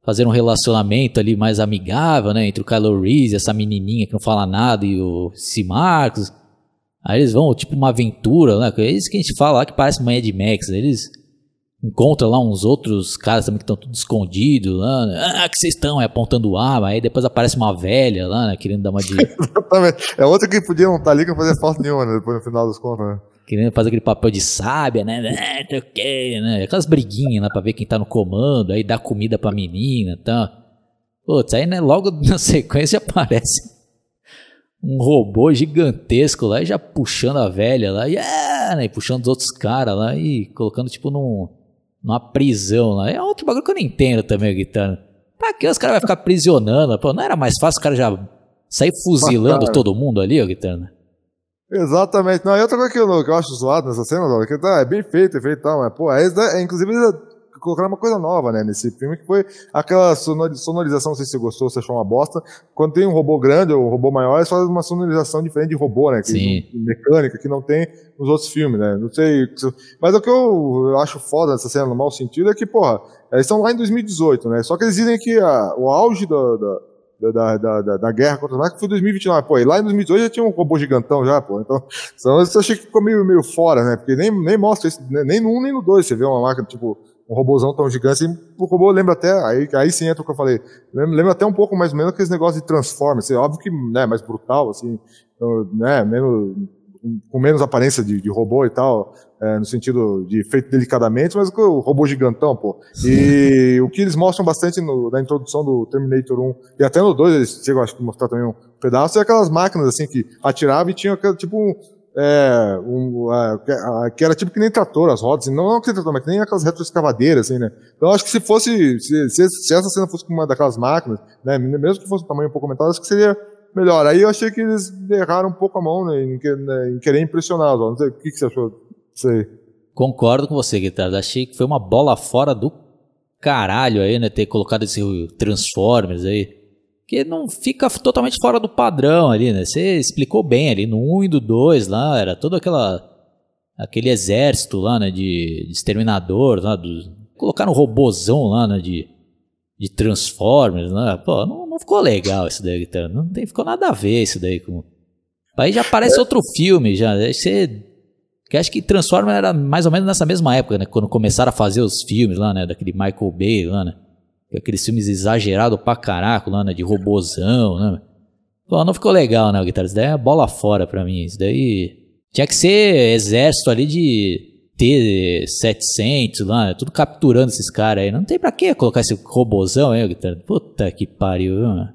fazer um relacionamento ali mais amigável, né? Entre o Kylo Reese essa menininha que não fala nada e o C. Marcos. Aí eles vão, tipo, uma aventura, né? É isso que a gente fala lá que parece Mad Max. Né? Eles encontra lá uns outros caras também que estão tudo escondidos lá, né? ah, que vocês estão, é apontando arma, aí depois aparece uma velha lá, né, querendo dar uma de... Exatamente, é outra que podia não estar tá ali que não fazia falta nenhuma, né, depois no final dos contos, né. Querendo fazer aquele papel de sábia, né, ok, né, aquelas briguinhas lá pra ver quem tá no comando, aí dá comida pra menina e tá. tal. Putz, aí né, logo na sequência aparece um robô gigantesco lá e já puxando a velha lá, e, é, né, puxando os outros caras lá e colocando tipo num numa prisão lá. É outro bagulho que eu não entendo também, Guitarra. Pra que os caras vão ficar prisionando? Pô, não era mais fácil o cara já sair fuzilando todo mundo ali, Guitarra? Exatamente. Não, e outra coisa que eu, que eu acho zoado nessa cena, que tá, é bem feito, é feito e tal, mas, pô, é, é, inclusive colocaram uma coisa nova, né, nesse filme, que foi aquela sonorização, não sei se você gostou, se achou uma bosta. Quando tem um robô grande ou um robô maior, eles fazem uma sonorização diferente de robô, né? Que, mecânica, que não tem nos outros filmes, né? Não sei. Mas o que eu acho foda nessa cena, no mau sentido, é que, porra, eles estão lá em 2018, né? Só que eles dizem que a, o auge da, da, da, da, da, guerra contra os máquinas foi 2029. Pô, e lá em 2018 já tinha um robô gigantão já, pô. Então, então eu achei que ficou meio, meio fora, né? Porque nem, nem mostra isso, né? nem no 1 nem no 2 você vê uma máquina, tipo, um robôzão tão gigante. Assim, o robô lembra até, aí, aí sim entra o que eu falei, lembra, lembra até um pouco mais ou menos aqueles negócios de Transformers, assim, óbvio que né, mais brutal, assim, então, né, menos, com menos aparência de, de robô e tal, é, no sentido de feito delicadamente, mas o robô gigantão, pô. E o que eles mostram bastante no, na introdução do Terminator 1, e até no 2 eles chegam, acho que mostrar também um pedaço, é aquelas máquinas, assim, que atiravam e tinham tipo um, é, um, a, a, que era tipo que nem trator, as rodas, não, não que trator, mas que nem aquelas retroescavadeiras, assim, né? Então acho que se fosse, se, se, se, essa cena fosse com uma daquelas máquinas, né, mesmo que fosse um tamanho um pouco aumentado, acho que seria melhor. Aí eu achei que eles erraram um pouco a mão, né, em, né, em querer impressionar, não sei, o que, que você achou aí? Concordo com você, Guitarra, achei que foi uma bola fora do caralho aí, né, ter colocado esse Transformers aí, que não fica totalmente fora do padrão ali, né? Você explicou bem ali no 1 e do 2 lá, era todo aquela aquele exército lá, né, de, de exterminador, lá do, colocaram um robozão lá, né, de, de Transformers, né? Pô, não, não ficou legal isso daí, então, não tem, ficou nada a ver isso daí com Aí já parece outro filme já, você que acho que Transformers era mais ou menos nessa mesma época, né, quando começaram a fazer os filmes lá, né, daquele Michael Bay lá, né? aqueles filmes exagerados pra caraco lá, né? De robozão, né? Pô, não ficou legal, né, Guitarra? Isso daí é bola fora pra mim. Isso daí. Tinha que ser exército ali de T-700 lá, né? tudo capturando esses caras aí. Não tem pra que colocar esse robozão aí, Guitarra? Puta que pariu, mano?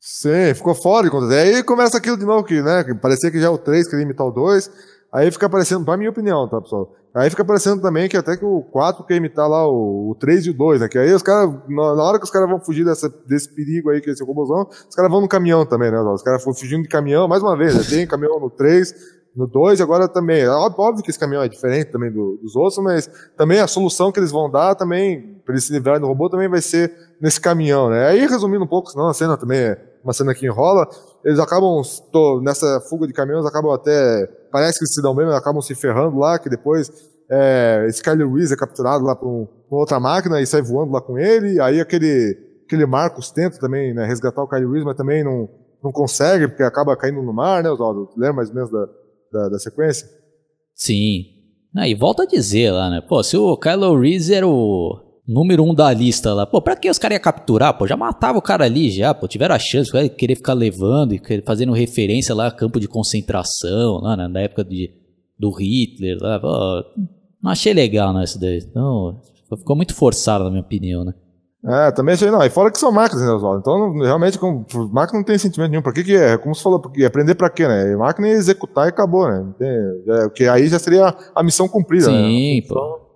Sim, ficou fora de conta. Aí começa aquilo de novo que, né? Parecia que já é o 3 queria imitar o 2. Aí fica aparecendo, pra minha opinião, tá, pessoal? Aí fica parecendo também que até que o 4 quer imitar lá o, o 3 e o 2, né? Que aí os caras, na, hora que os caras vão fugir dessa, desse perigo aí, que é esse robôzão, os caras vão no caminhão também, né? Os caras foram fugindo de caminhão, mais uma vez, né? Tem caminhão no 3, no 2 agora também. É óbvio que esse caminhão é diferente também do, dos outros, mas também a solução que eles vão dar também, para eles se livrarem do robô, também vai ser nesse caminhão, né? Aí, resumindo um pouco, senão a cena também é uma cena que enrola, eles acabam, tô, nessa fuga de caminhões, acabam até, parece que se dão bem, mas acabam se ferrando lá, que depois é, Skyler Reese é capturado lá por, um, por, outra máquina e sai voando lá com ele. Aí aquele, aquele Marcos tenta também né, resgatar o Kylie Reese, mas também não, não consegue, porque acaba caindo no mar, né, Oswaldo? Lembra mais ou menos da, da, da sequência? Sim. Ah, e volta a dizer lá, né? Pô, se o Kylo Reese era o número um da lista lá. Pô, pra que os caras iam capturar? Pô, já matava o cara ali já, pô. Tiveram a chance, de querer ficar levando e fazendo referência lá a campo de concentração, lá né, na época de, do Hitler. Lá, pô, não achei legal, né, isso daí. Então, ficou muito forçado, na minha opinião, né. É, também achei, não. E fora que são máquinas, né, Oswaldo? Então, realmente, como, máquina não tem sentimento nenhum. Pra que que é? Como você falou, porque aprender pra quê, né? Máquina é executar e acabou, né? Porque aí já seria a missão cumprida, Sim, né? Sim, pô.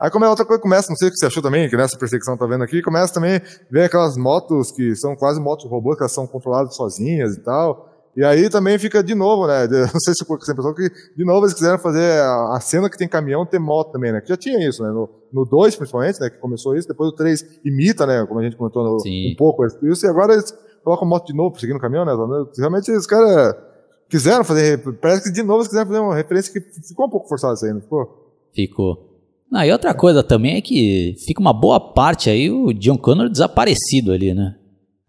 Aí como é outra coisa começa, não sei o que você achou também, que nessa perseguição tá vendo aqui, começa também a ver aquelas motos que são quase motos robôs, que elas são controladas sozinhas e tal. E aí também fica de novo, né? Não sei se você pensou que de novo eles quiseram fazer a, cena que tem caminhão ter moto também, né? Que já tinha isso, né? No 2, principalmente, né? Que começou isso, depois o 3 imita, né? Como a gente comentou no, um pouco isso, e agora eles colocam moto de novo seguindo o caminhão, né? Realmente os caras quiseram fazer, parece que de novo eles quiseram fazer uma referência que ficou um pouco forçada isso aí, não ficou? Ficou. Ah, e outra coisa também é que fica uma boa parte aí o John Connor desaparecido ali, né?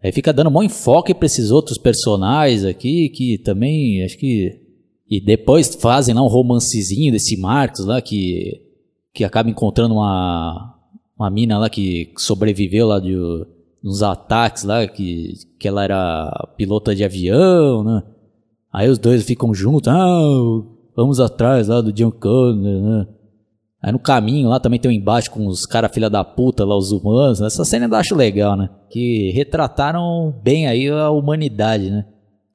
Aí fica dando um bom enfoque para esses outros personagens aqui, que também acho que. E depois fazem lá um romancezinho desse Marcos lá, que, que acaba encontrando uma, uma mina lá que sobreviveu lá de uns ataques lá, que, que ela era pilota de avião, né? Aí os dois ficam juntos, ah, vamos atrás lá do John Connor, né? Aí no caminho lá também tem um embate com os caras filha da puta lá, os humanos. Essa cena eu acho legal, né? Que retrataram bem aí a humanidade, né?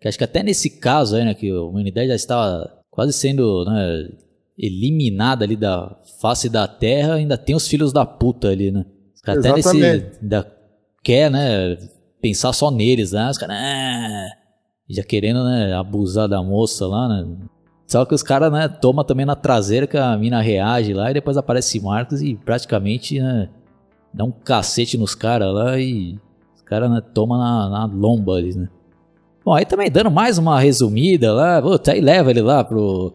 Que acho que até nesse caso aí, né? Que a humanidade já estava quase sendo né, eliminada ali da face da terra, ainda tem os filhos da puta ali, né? Até nesse... Ainda quer, né? Pensar só neles, né? Os caras... Ah, já querendo, né? Abusar da moça lá, né? Só que os caras, né, toma também na traseira que a mina reage lá e depois aparece Marcos e praticamente, né, dá um cacete nos caras lá e os caras, né, toma na, na lomba né. Bom, aí também dando mais uma resumida lá, puta, aí leva ele lá pro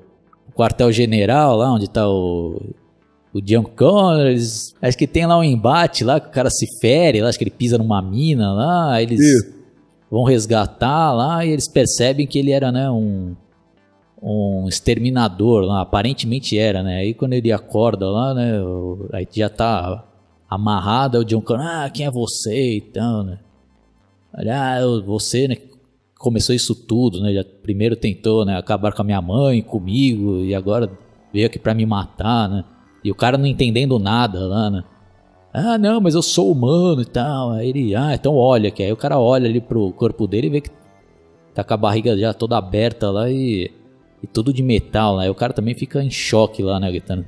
quartel-general lá onde tá o o John Connors, acho que tem lá um embate lá que o cara se fere, lá, acho que ele pisa numa mina lá, eles vão resgatar lá e eles percebem que ele era, né, um um exterminador lá, aparentemente era, né? Aí quando ele acorda lá, né? Aí já tá amarrado, o John Connor, ah, quem é você então, né? Ah, você, né? Começou isso tudo, né? Já primeiro tentou, né? Acabar com a minha mãe, comigo, e agora veio aqui pra me matar, né? E o cara não entendendo nada lá, né? Ah, não, mas eu sou humano e tal. Aí ele, ah, então olha que aí o cara olha ali pro corpo dele e vê que tá com a barriga já toda aberta lá e e tudo de metal, né? Aí o cara também fica em choque lá, né, gritando.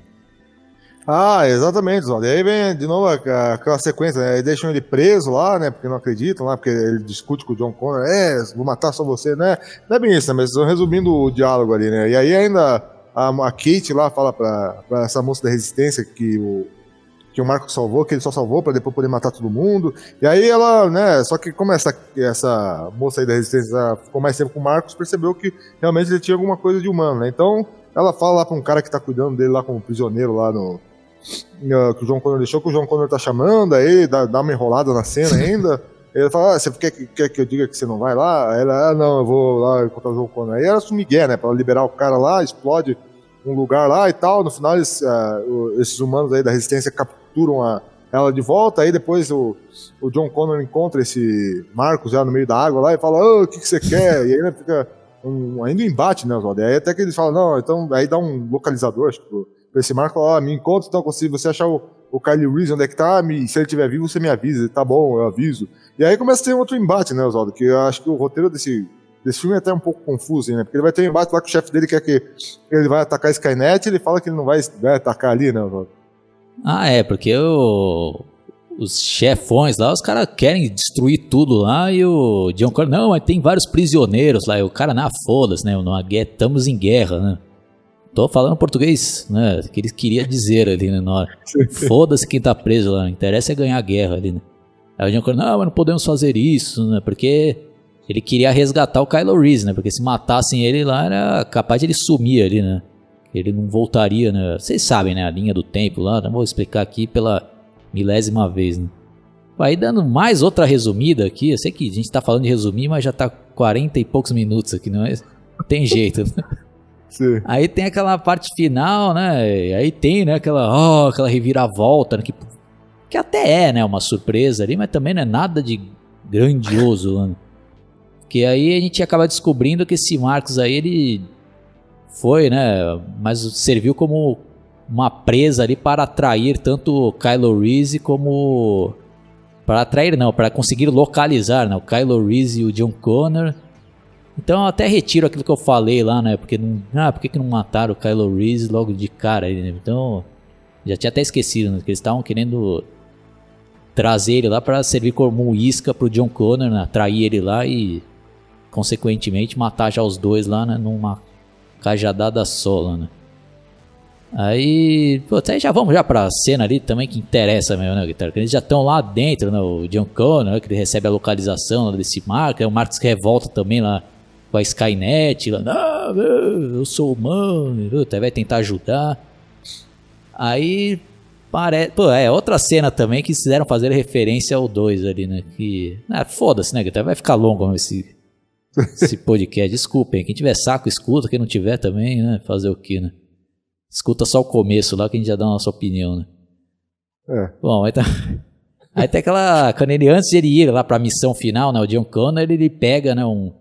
Ah, exatamente, Zó. E aí vem de novo aquela sequência, né? Aí deixam ele preso lá, né? Porque não acreditam lá, porque ele discute com o John Connor, é, vou matar só você, né? Não é bem isso, né? Mas estão resumindo o diálogo ali, né? E aí ainda a, a Kate lá fala pra, pra essa moça da resistência que o, que o Marco salvou, que ele só salvou para depois poder matar todo mundo. E aí ela, né, só que como essa, essa moça aí da resistência ficou mais tempo com o Marcos, percebeu que realmente ele tinha alguma coisa de humano, né? Então ela fala lá pra um cara que tá cuidando dele lá como prisioneiro lá no. Que o João Connor deixou, que o João Connor tá chamando, aí dá, dá uma enrolada na cena ainda. Ele fala, ah, você quer, quer que eu diga que você não vai lá? Aí ela, ah, não, eu vou lá encontrar o João Connor. Aí ela sumigué, né, pra liberar o cara lá, explode um lugar lá e tal. No final, eles, uh, esses humanos aí da resistência capturam a, ela de volta. Aí depois o, o John Connor encontra esse Marcos já no meio da água lá e fala: oh, O que, que você quer? E aí fica um, ainda um embate, né, Oswaldo? Aí até que eles falam: Não, então aí dá um localizador, acho que pra esse Marco: Ó, oh, me encontra então, se você achar o, o Kyle Reese onde é que tá, me, se ele estiver vivo, você me avisa. Tá bom, eu aviso. E aí começa a ter outro embate, né, Oswaldo? Que eu acho que o roteiro desse esse filme é até um pouco confuso, né? Porque ele vai ter um embate lá que o chefe dele quer que ele vai atacar a Skynet ele fala que ele não vai, vai atacar ali, né? Ah, é, porque o, os chefões lá, os caras querem destruir tudo lá e o John Connor, não, mas tem vários prisioneiros lá. E o cara, na foda-se, né? Numa estamos em guerra, né? Tô falando português, né? Que ele queria dizer ali, né? Foda-se quem tá preso lá, interessa é ganhar a guerra ali, né? Aí o John Connor, não, mas não podemos fazer isso, né? Porque ele queria resgatar o Kylo Reese, né? Porque se matassem ele lá, era capaz de ele sumir ali, né? Ele não voltaria, né? Vocês sabem, né? A linha do tempo lá, não vou explicar aqui pela milésima vez, né? Aí dando mais outra resumida aqui, eu sei que a gente tá falando de resumir, mas já tá 40 e poucos minutos aqui, não é? Não tem jeito, né? Sim. Aí tem aquela parte final, né? Aí tem, né, aquela, oh, aquela reviravolta, né? Que Que até é, né, uma surpresa ali, mas também não é nada de grandioso, né? Que aí a gente acaba descobrindo que esse Marcos aí, ele foi, né, mas serviu como uma presa ali para atrair tanto Kylo Reese como para atrair não, para conseguir localizar, né, o Kylo Reese e o John Connor. Então eu até retiro aquilo que eu falei lá, né, porque não, ah, por que, que não mataram o Kylo Reese logo de cara, né? Então, já tinha até esquecido, né, que eles estavam querendo trazer ele lá para servir como isca pro John Connor, né, atrair ele lá e consequentemente matar já os dois lá, né, numa cajadada só lá, né. Aí, pô, até já vamos já pra cena ali também que interessa mesmo, né, Guitarra? Eles já estão lá dentro, né? O John Connor, né, que ele recebe a localização desse Marco, aí o Marcos revolta também lá com a Skynet, lá, não, eu sou humano, até vai tentar ajudar. Aí, parece, pô, é outra cena também que fizeram fazer referência ao 2 ali, né, que, ah, foda-se, né, Guitarra? Vai ficar longo esse, esse podcast, desculpem, quem tiver saco escuta, quem não tiver também, né, fazer o que, né? Escuta só o começo lá que a gente já dá a nossa opinião, né? É. Bom, aí tá. Aí tem aquela. Quando ele, antes de ele ir lá pra missão final, né? O John Connor, ele, ele pega, né? Um,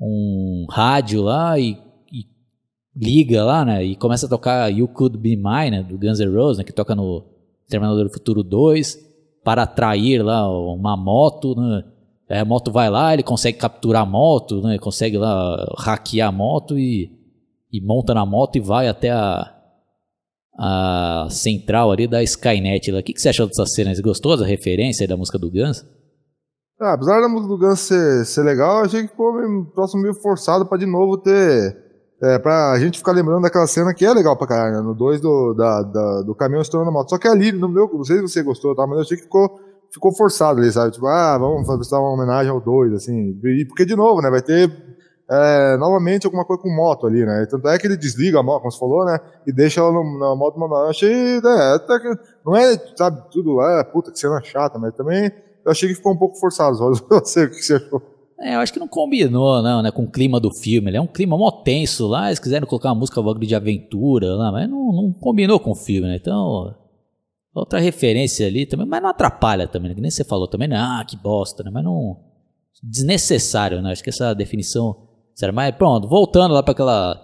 um rádio lá e, e, liga lá, né? E começa a tocar You Could Be Mine, né? Do Guns N' Roses, né? Que toca no Terminador do Futuro 2, para atrair lá uma moto, né? Aí a moto vai lá, ele consegue capturar a moto, né? Consegue lá hackear a moto e e monta na moto e vai até a, a central ali da Skynet. O que, que você achou dessa cena? Você gostou da referência da música do Guns? Ah, apesar da música do Guns ser, ser legal, eu achei que ficou meio, próximo meio forçado pra de novo ter. É, pra gente ficar lembrando daquela cena que é legal pra caralho, né? No 2 do, da, da, do caminhão estourando a moto. Só que ali, no meu, não sei se você gostou, tá? Mas eu achei que ficou, ficou forçado ali, sabe? Tipo, ah, vamos fazer uma homenagem ao 2, assim. E porque, de novo, né? Vai ter é, novamente alguma coisa com moto ali, né? Tanto é que ele desliga a moto, como você falou, né? E deixa ela na moto manual. Eu achei, né? Até que, não é, sabe, tudo, é, puta, que cena chata, mas também eu achei que ficou um pouco forçado. Você, o que você achou? É, eu acho que não combinou, não, né, com o clima do filme. Ele é um clima mó tenso lá, eles quiseram colocar uma música bagulho de aventura lá, mas não, não combinou com o filme, né? Então, outra referência ali também, mas não atrapalha também, né? Que nem você falou também, né? Ah, que bosta, né? Mas não. Desnecessário, né? Acho que essa definição mas pronto, voltando lá para aquela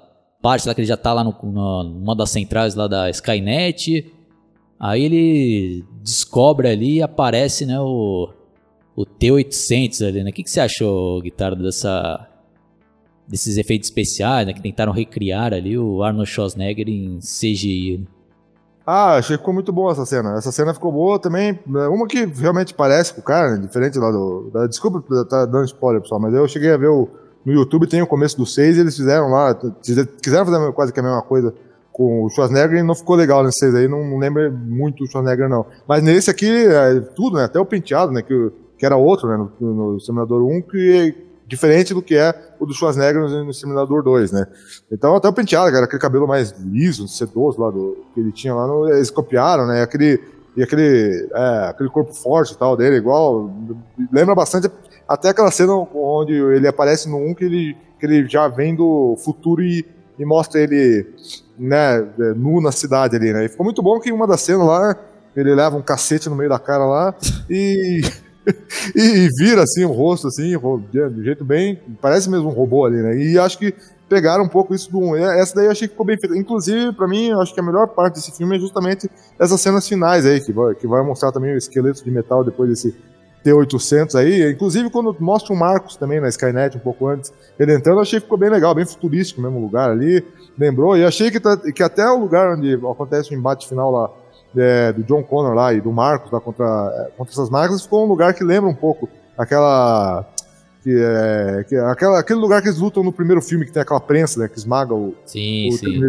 parte lá que ele já tá lá no, no, numa das centrais lá da Skynet. Aí ele descobre ali e aparece, né, o, o T-800 ali, né? O que, que você achou, Guitarra, dessa, desses efeitos especiais, né? Que tentaram recriar ali o Arnold Schwarzenegger em CGI, né? Ah, achei que ficou muito boa essa cena. Essa cena ficou boa também. Né, uma que realmente parece com o cara, né, diferente lá do. Da, desculpa tá dando spoiler, pessoal, mas eu cheguei a ver o, no YouTube tem o começo do 6 e eles fizeram lá, quiseram fazer quase que a mesma coisa com o Schwarzenegger e não ficou legal nesse 6 aí, não, não lembro muito do Schwarzenegger não. Mas nesse aqui, é, tudo, né, até o penteado, né, que, que era outro, né, no, no Simulador 1, que é diferente do que é o do Schwarzenegger no, Simulador 2, né. Então até o penteado, cara, aquele cabelo mais liso, sedoso lá, do, que ele tinha lá, no, eles copiaram, né, aquele e aquele, é, aquele corpo forte e tal dele, igual, lembra bastante até aquela cena onde ele aparece no 1 que ele, que ele já vem do futuro e, e mostra ele né, é, nu na cidade ali, né? E ficou muito bom que uma das cenas lá, ele leva um cacete no meio da cara lá e, e, vira assim o rosto, assim, de jeito bem. Parece mesmo um robô ali, né? E acho que pegaram um pouco isso do 1. Essa daí eu achei que ficou bem feita. Inclusive, para mim, eu acho que a melhor parte desse filme é justamente essas cenas finais aí, que vai, que vai mostrar também o esqueleto de metal depois desse T800 aí, inclusive quando mostra o Marcos também na Skynet um pouco antes, ele entrando, eu achei que ficou bem legal, bem futurístico mesmo o lugar ali, lembrou, e achei que, tá, que até o lugar onde acontece o embate final lá, é, do John Connor lá e do Marcos lá contra, é, contra essas máquinas, ficou um lugar que lembra um pouco aquela que é, que é aquela, aquele lugar que eles lutam no primeiro filme, que tem aquela prensa, né? Que esmaga o. Sim, o sim.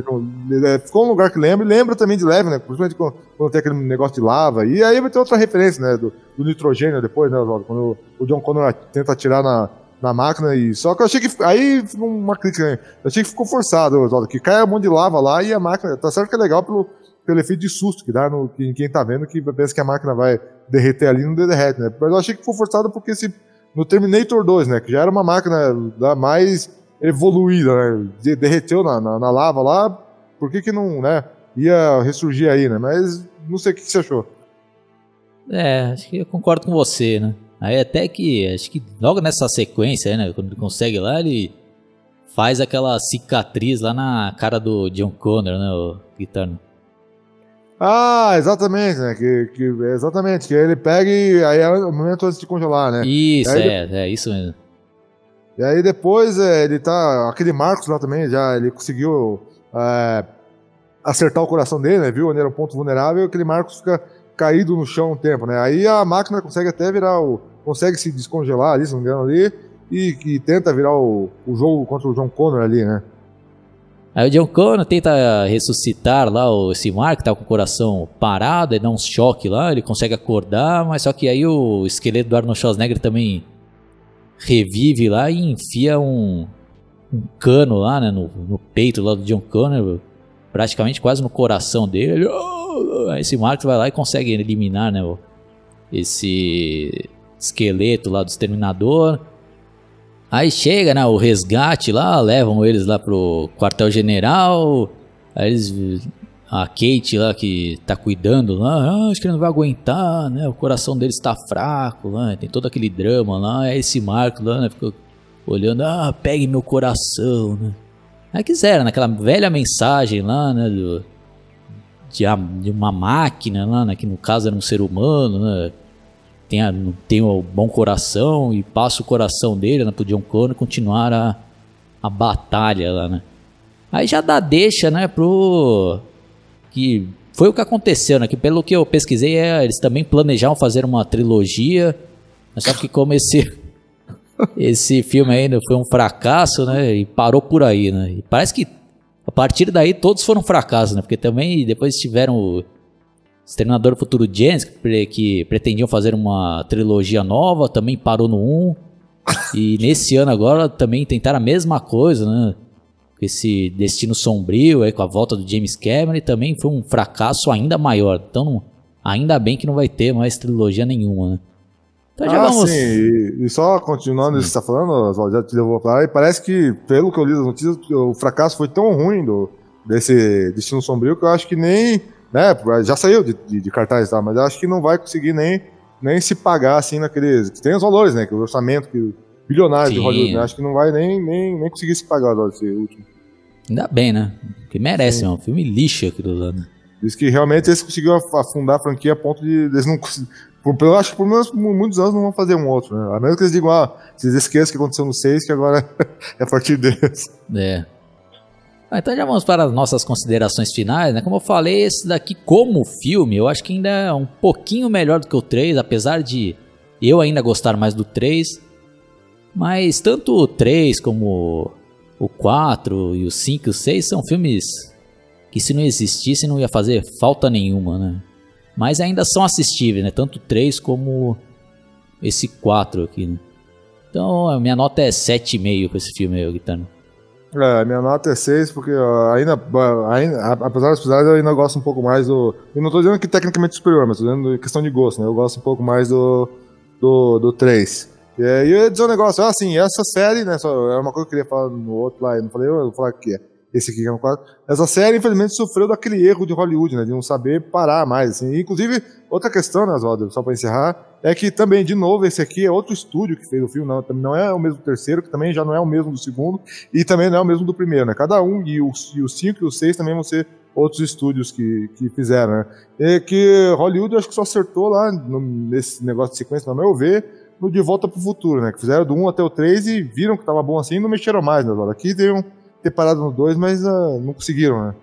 É, ficou um lugar que lembra, e lembra também de leve, né? Principalmente quando, quando, tem aquele negócio de lava. E aí vai ter outra referência, né? Do, do nitrogênio depois, né, Oswaldo? Quando o, o John Connor tenta atirar na, na máquina e. Só que eu achei que. Aí uma crítica, né? Eu achei que ficou forçado, Oswaldo, que cai um monte de lava lá e a máquina. Tá certo que é legal pelo, pelo efeito de susto que dá no, em quem tá vendo, que pensa que a máquina vai derreter ali não derrete, né? Mas eu achei que ficou forçado porque esse no Terminator 2, né? Que já era uma máquina da mais evoluída, né? De, derreteu na, na, na, lava lá, por que que não, né? Ia ressurgir aí, né? Mas não sei o que, que você achou. É, acho que eu concordo com você, né? Aí até que, acho que logo nessa sequência, né, quando ele consegue lá, ele faz aquela cicatriz lá na cara do John Connor, né, o Guitarno. Ah, exatamente, né? Que, que, exatamente, que ele pega e aí é o momento antes de congelar, né? Isso, é, é, isso mesmo. E aí depois é, ele tá. Aquele Marcos lá também, já ele conseguiu é, acertar o coração dele, né? Viu onde era o ponto vulnerável, aquele Marcos fica caído no chão um tempo, né? Aí a máquina consegue até virar o. consegue se descongelar ali, se não me engano, ali, e, e tenta virar o, o jogo contra o John Connor ali, né? Aí o John Connor tenta ressuscitar lá o, esse Mark, que tá com o coração parado, ele dá um choque lá, ele consegue acordar, mas só que aí o esqueleto do Arnold Schwarzenegger também revive lá e enfia um, um cano lá, né, no, no, peito lá do John Connor, praticamente quase no coração dele. Ele, oh! Aí esse Mark vai lá e consegue eliminar, né, esse esqueleto lá do Exterminador. Aí chega, né, o resgate lá, levam eles lá pro quartel-general. Aí eles a Kate lá que tá cuidando lá, ah, acho que ele não vai aguentar, né? O coração dele está fraco, né? Tem todo aquele drama lá, é esse Marco lá, né? Ficou olhando, ah, pegue meu coração, né? Aí quiseram, naquela velha mensagem lá, né? Do, de, de uma máquina lá, né? Que no caso era um ser humano, né? Tem, a, tem o bom coração e passa o coração dele né, pro John Connor continuar a, a batalha lá, né? Aí já dá deixa, né, pro... Que foi o que aconteceu, né? Que pelo que eu pesquisei, é, eles também planejavam fazer uma trilogia, mas só que como esse... esse filme ainda foi um fracasso, né? E parou por aí, né? E parece que a partir daí todos foram fracassos, né? Porque também depois tiveram Do Futuro Genesis, que, pretendiam fazer uma trilogia nova, também parou no 1. e nesse ano agora também tentaram a mesma coisa, né? Esse Destino Sombrio, aí, com a volta do James Cameron, e também foi um fracasso ainda maior. Então, ainda bem que não vai ter mais trilogia nenhuma, né? Então já ah, vamos... sim, e, e só continuando isso que você está falando, já te levou pra lá, e parece que, pelo que eu li das notícias, o fracasso foi tão ruim do, desse Destino Sombrio que eu acho que nem né? Já saiu de, de, de cartaz, tá? Mas acho que não vai conseguir nem, nem se pagar assim naqueles. Tem os valores, né? Que o orçamento que bilionário Sim. de Hollywood, né? Acho que não vai nem, nem, nem conseguir se pagar esse último. Ainda bem, né? Que merece, é um filme lixo aquilo lá, né? Diz que realmente eles conseguiram afundar a franquia a ponto de eles não por, eu acho que por menos muitos anos não vão fazer um outro, né? A menos que eles digam, ah, vocês esqueçam o que aconteceu no 6, que agora é a partir deles. É. Ah, então já vamos para as nossas considerações finais, né? Como eu falei, esse daqui como filme, eu acho que ainda é um pouquinho melhor do que o 3, apesar de eu ainda gostar mais do 3. Mas tanto o 3 como o 4 e o 5 e o 6 são filmes que se não existissem não ia fazer falta nenhuma, né? Mas ainda são assistíveis, né? Tanto o 3 como esse 4 aqui, né? Então a minha nota é 7,5 para esse filme aí, Guitarra. É, minha nota é 6, porque ainda, ainda, apesar das pesadas, eu ainda gosto um pouco mais do. Eu não estou dizendo que tecnicamente superior, mas estou dizendo questão de gosto, né? Eu gosto um pouco mais do, do, do 3. E eu ia dizer um negócio, assim, essa série, né? Só, é uma coisa que eu queria falar no outro lá, eu não falei, eu vou falar que é. Esse aqui que é um quadro. Essa série, infelizmente, sofreu daquele erro de Hollywood, né? De não saber parar mais, assim. Inclusive, outra questão, né, Oswaldo, só para encerrar, é que também, de novo, esse aqui é outro estúdio que fez o filme, não, não é o mesmo do terceiro, que também já não é o mesmo do segundo, e também não é o mesmo do primeiro, né? Cada um, e o 5 e o 6 também vão ser outros estúdios que, que fizeram, né? E que Hollywood, acho que só acertou lá no, nesse negócio de sequência, no meu ver, no De Volta pro Futuro, né? Que fizeram do 1 até o 3 e viram que tava bom assim e não mexeram mais, né? Aqui um ter parado no 2, mas uh, não conseguiram, né?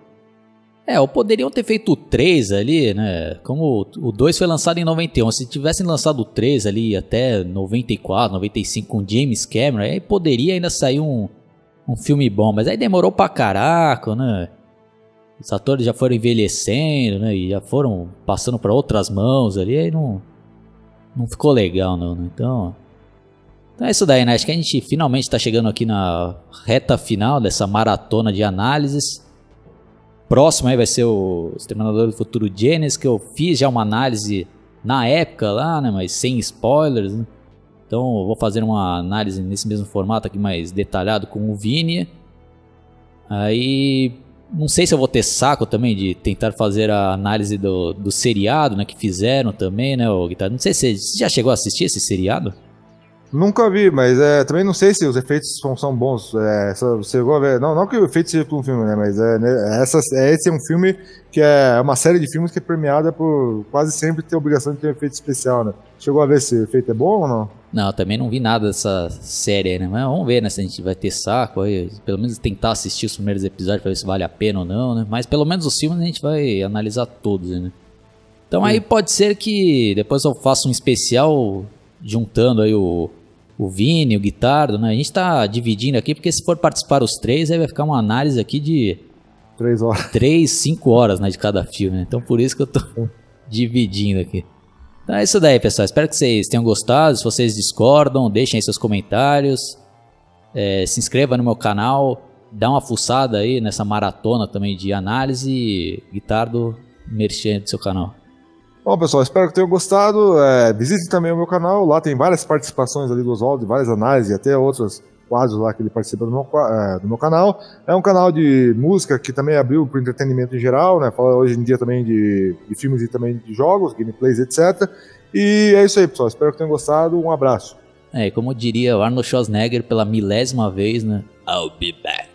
É, ou poderiam ter feito o 3 ali, né? Como o 2 foi lançado em 91. Se tivessem lançado o 3 ali até 94, 95 com James Cameron, aí poderia ainda sair um, um filme bom. Mas aí demorou pra caraca, né? Os atores já foram envelhecendo, né? E já foram passando para outras mãos ali, aí não, não ficou legal, não. Né? Então, então é isso daí, né? Acho que a gente finalmente está chegando aqui na reta final dessa maratona de análises. Próximo aí vai ser o Exterminador do Futuro Genesis, que eu fiz já uma análise na época lá, né? Mas sem spoilers, né? Então vou fazer uma análise nesse mesmo formato aqui mais detalhado com o Vini. Aí não sei se eu vou ter saco também de tentar fazer a análise do, do seriado, né? Que fizeram também, né, o Guitarra? Não sei se você já chegou a assistir esse seriado? Nunca vi, mas é, também não sei se os efeitos são, são bons. É, você chegou a ver. Não, não que o efeito seja um filme, né? Mas é, né, essa, é, esse é um filme que é uma série de filmes que é premiada por quase sempre ter a obrigação de ter um efeito especial, né? Chegou a ver se o efeito é bom ou não? Não, também não vi nada dessa série, né? Mas vamos ver, né? Se a gente vai ter saco aí. Pelo menos tentar assistir os primeiros episódios pra ver se vale a pena ou não, né? Mas pelo menos os filmes a gente vai analisar todos, né? Então Sim. aí pode ser que depois eu faça um especial juntando aí o o Vini, o Guitardo, né? A gente tá dividindo aqui, porque se for participar os três, aí vai ficar uma análise aqui de... Três horas. Três, cinco horas, né, de cada filme, né? Então por isso que eu tô dividindo aqui. Então é isso daí, pessoal. Espero que vocês tenham gostado. Se vocês discordam, deixem aí seus comentários. É, se inscreva no meu canal. Dá uma fuçada aí nessa maratona também de análise. Guitardo, merchan do seu canal. Bom, pessoal, espero que tenham gostado. É, visite também o meu canal, lá tem várias participações ali do Oswaldo, várias análises e até outros quadros lá que ele participa do meu, é, do meu canal. É um canal de música que também abriu para o entretenimento em geral, né? Fala hoje em dia também de, de filmes e também de jogos, gameplays, etc. E é isso aí, pessoal. Espero que tenham gostado. Um abraço. É, como diria Arnold Schwarzenegger pela milésima vez, né? I'll be back.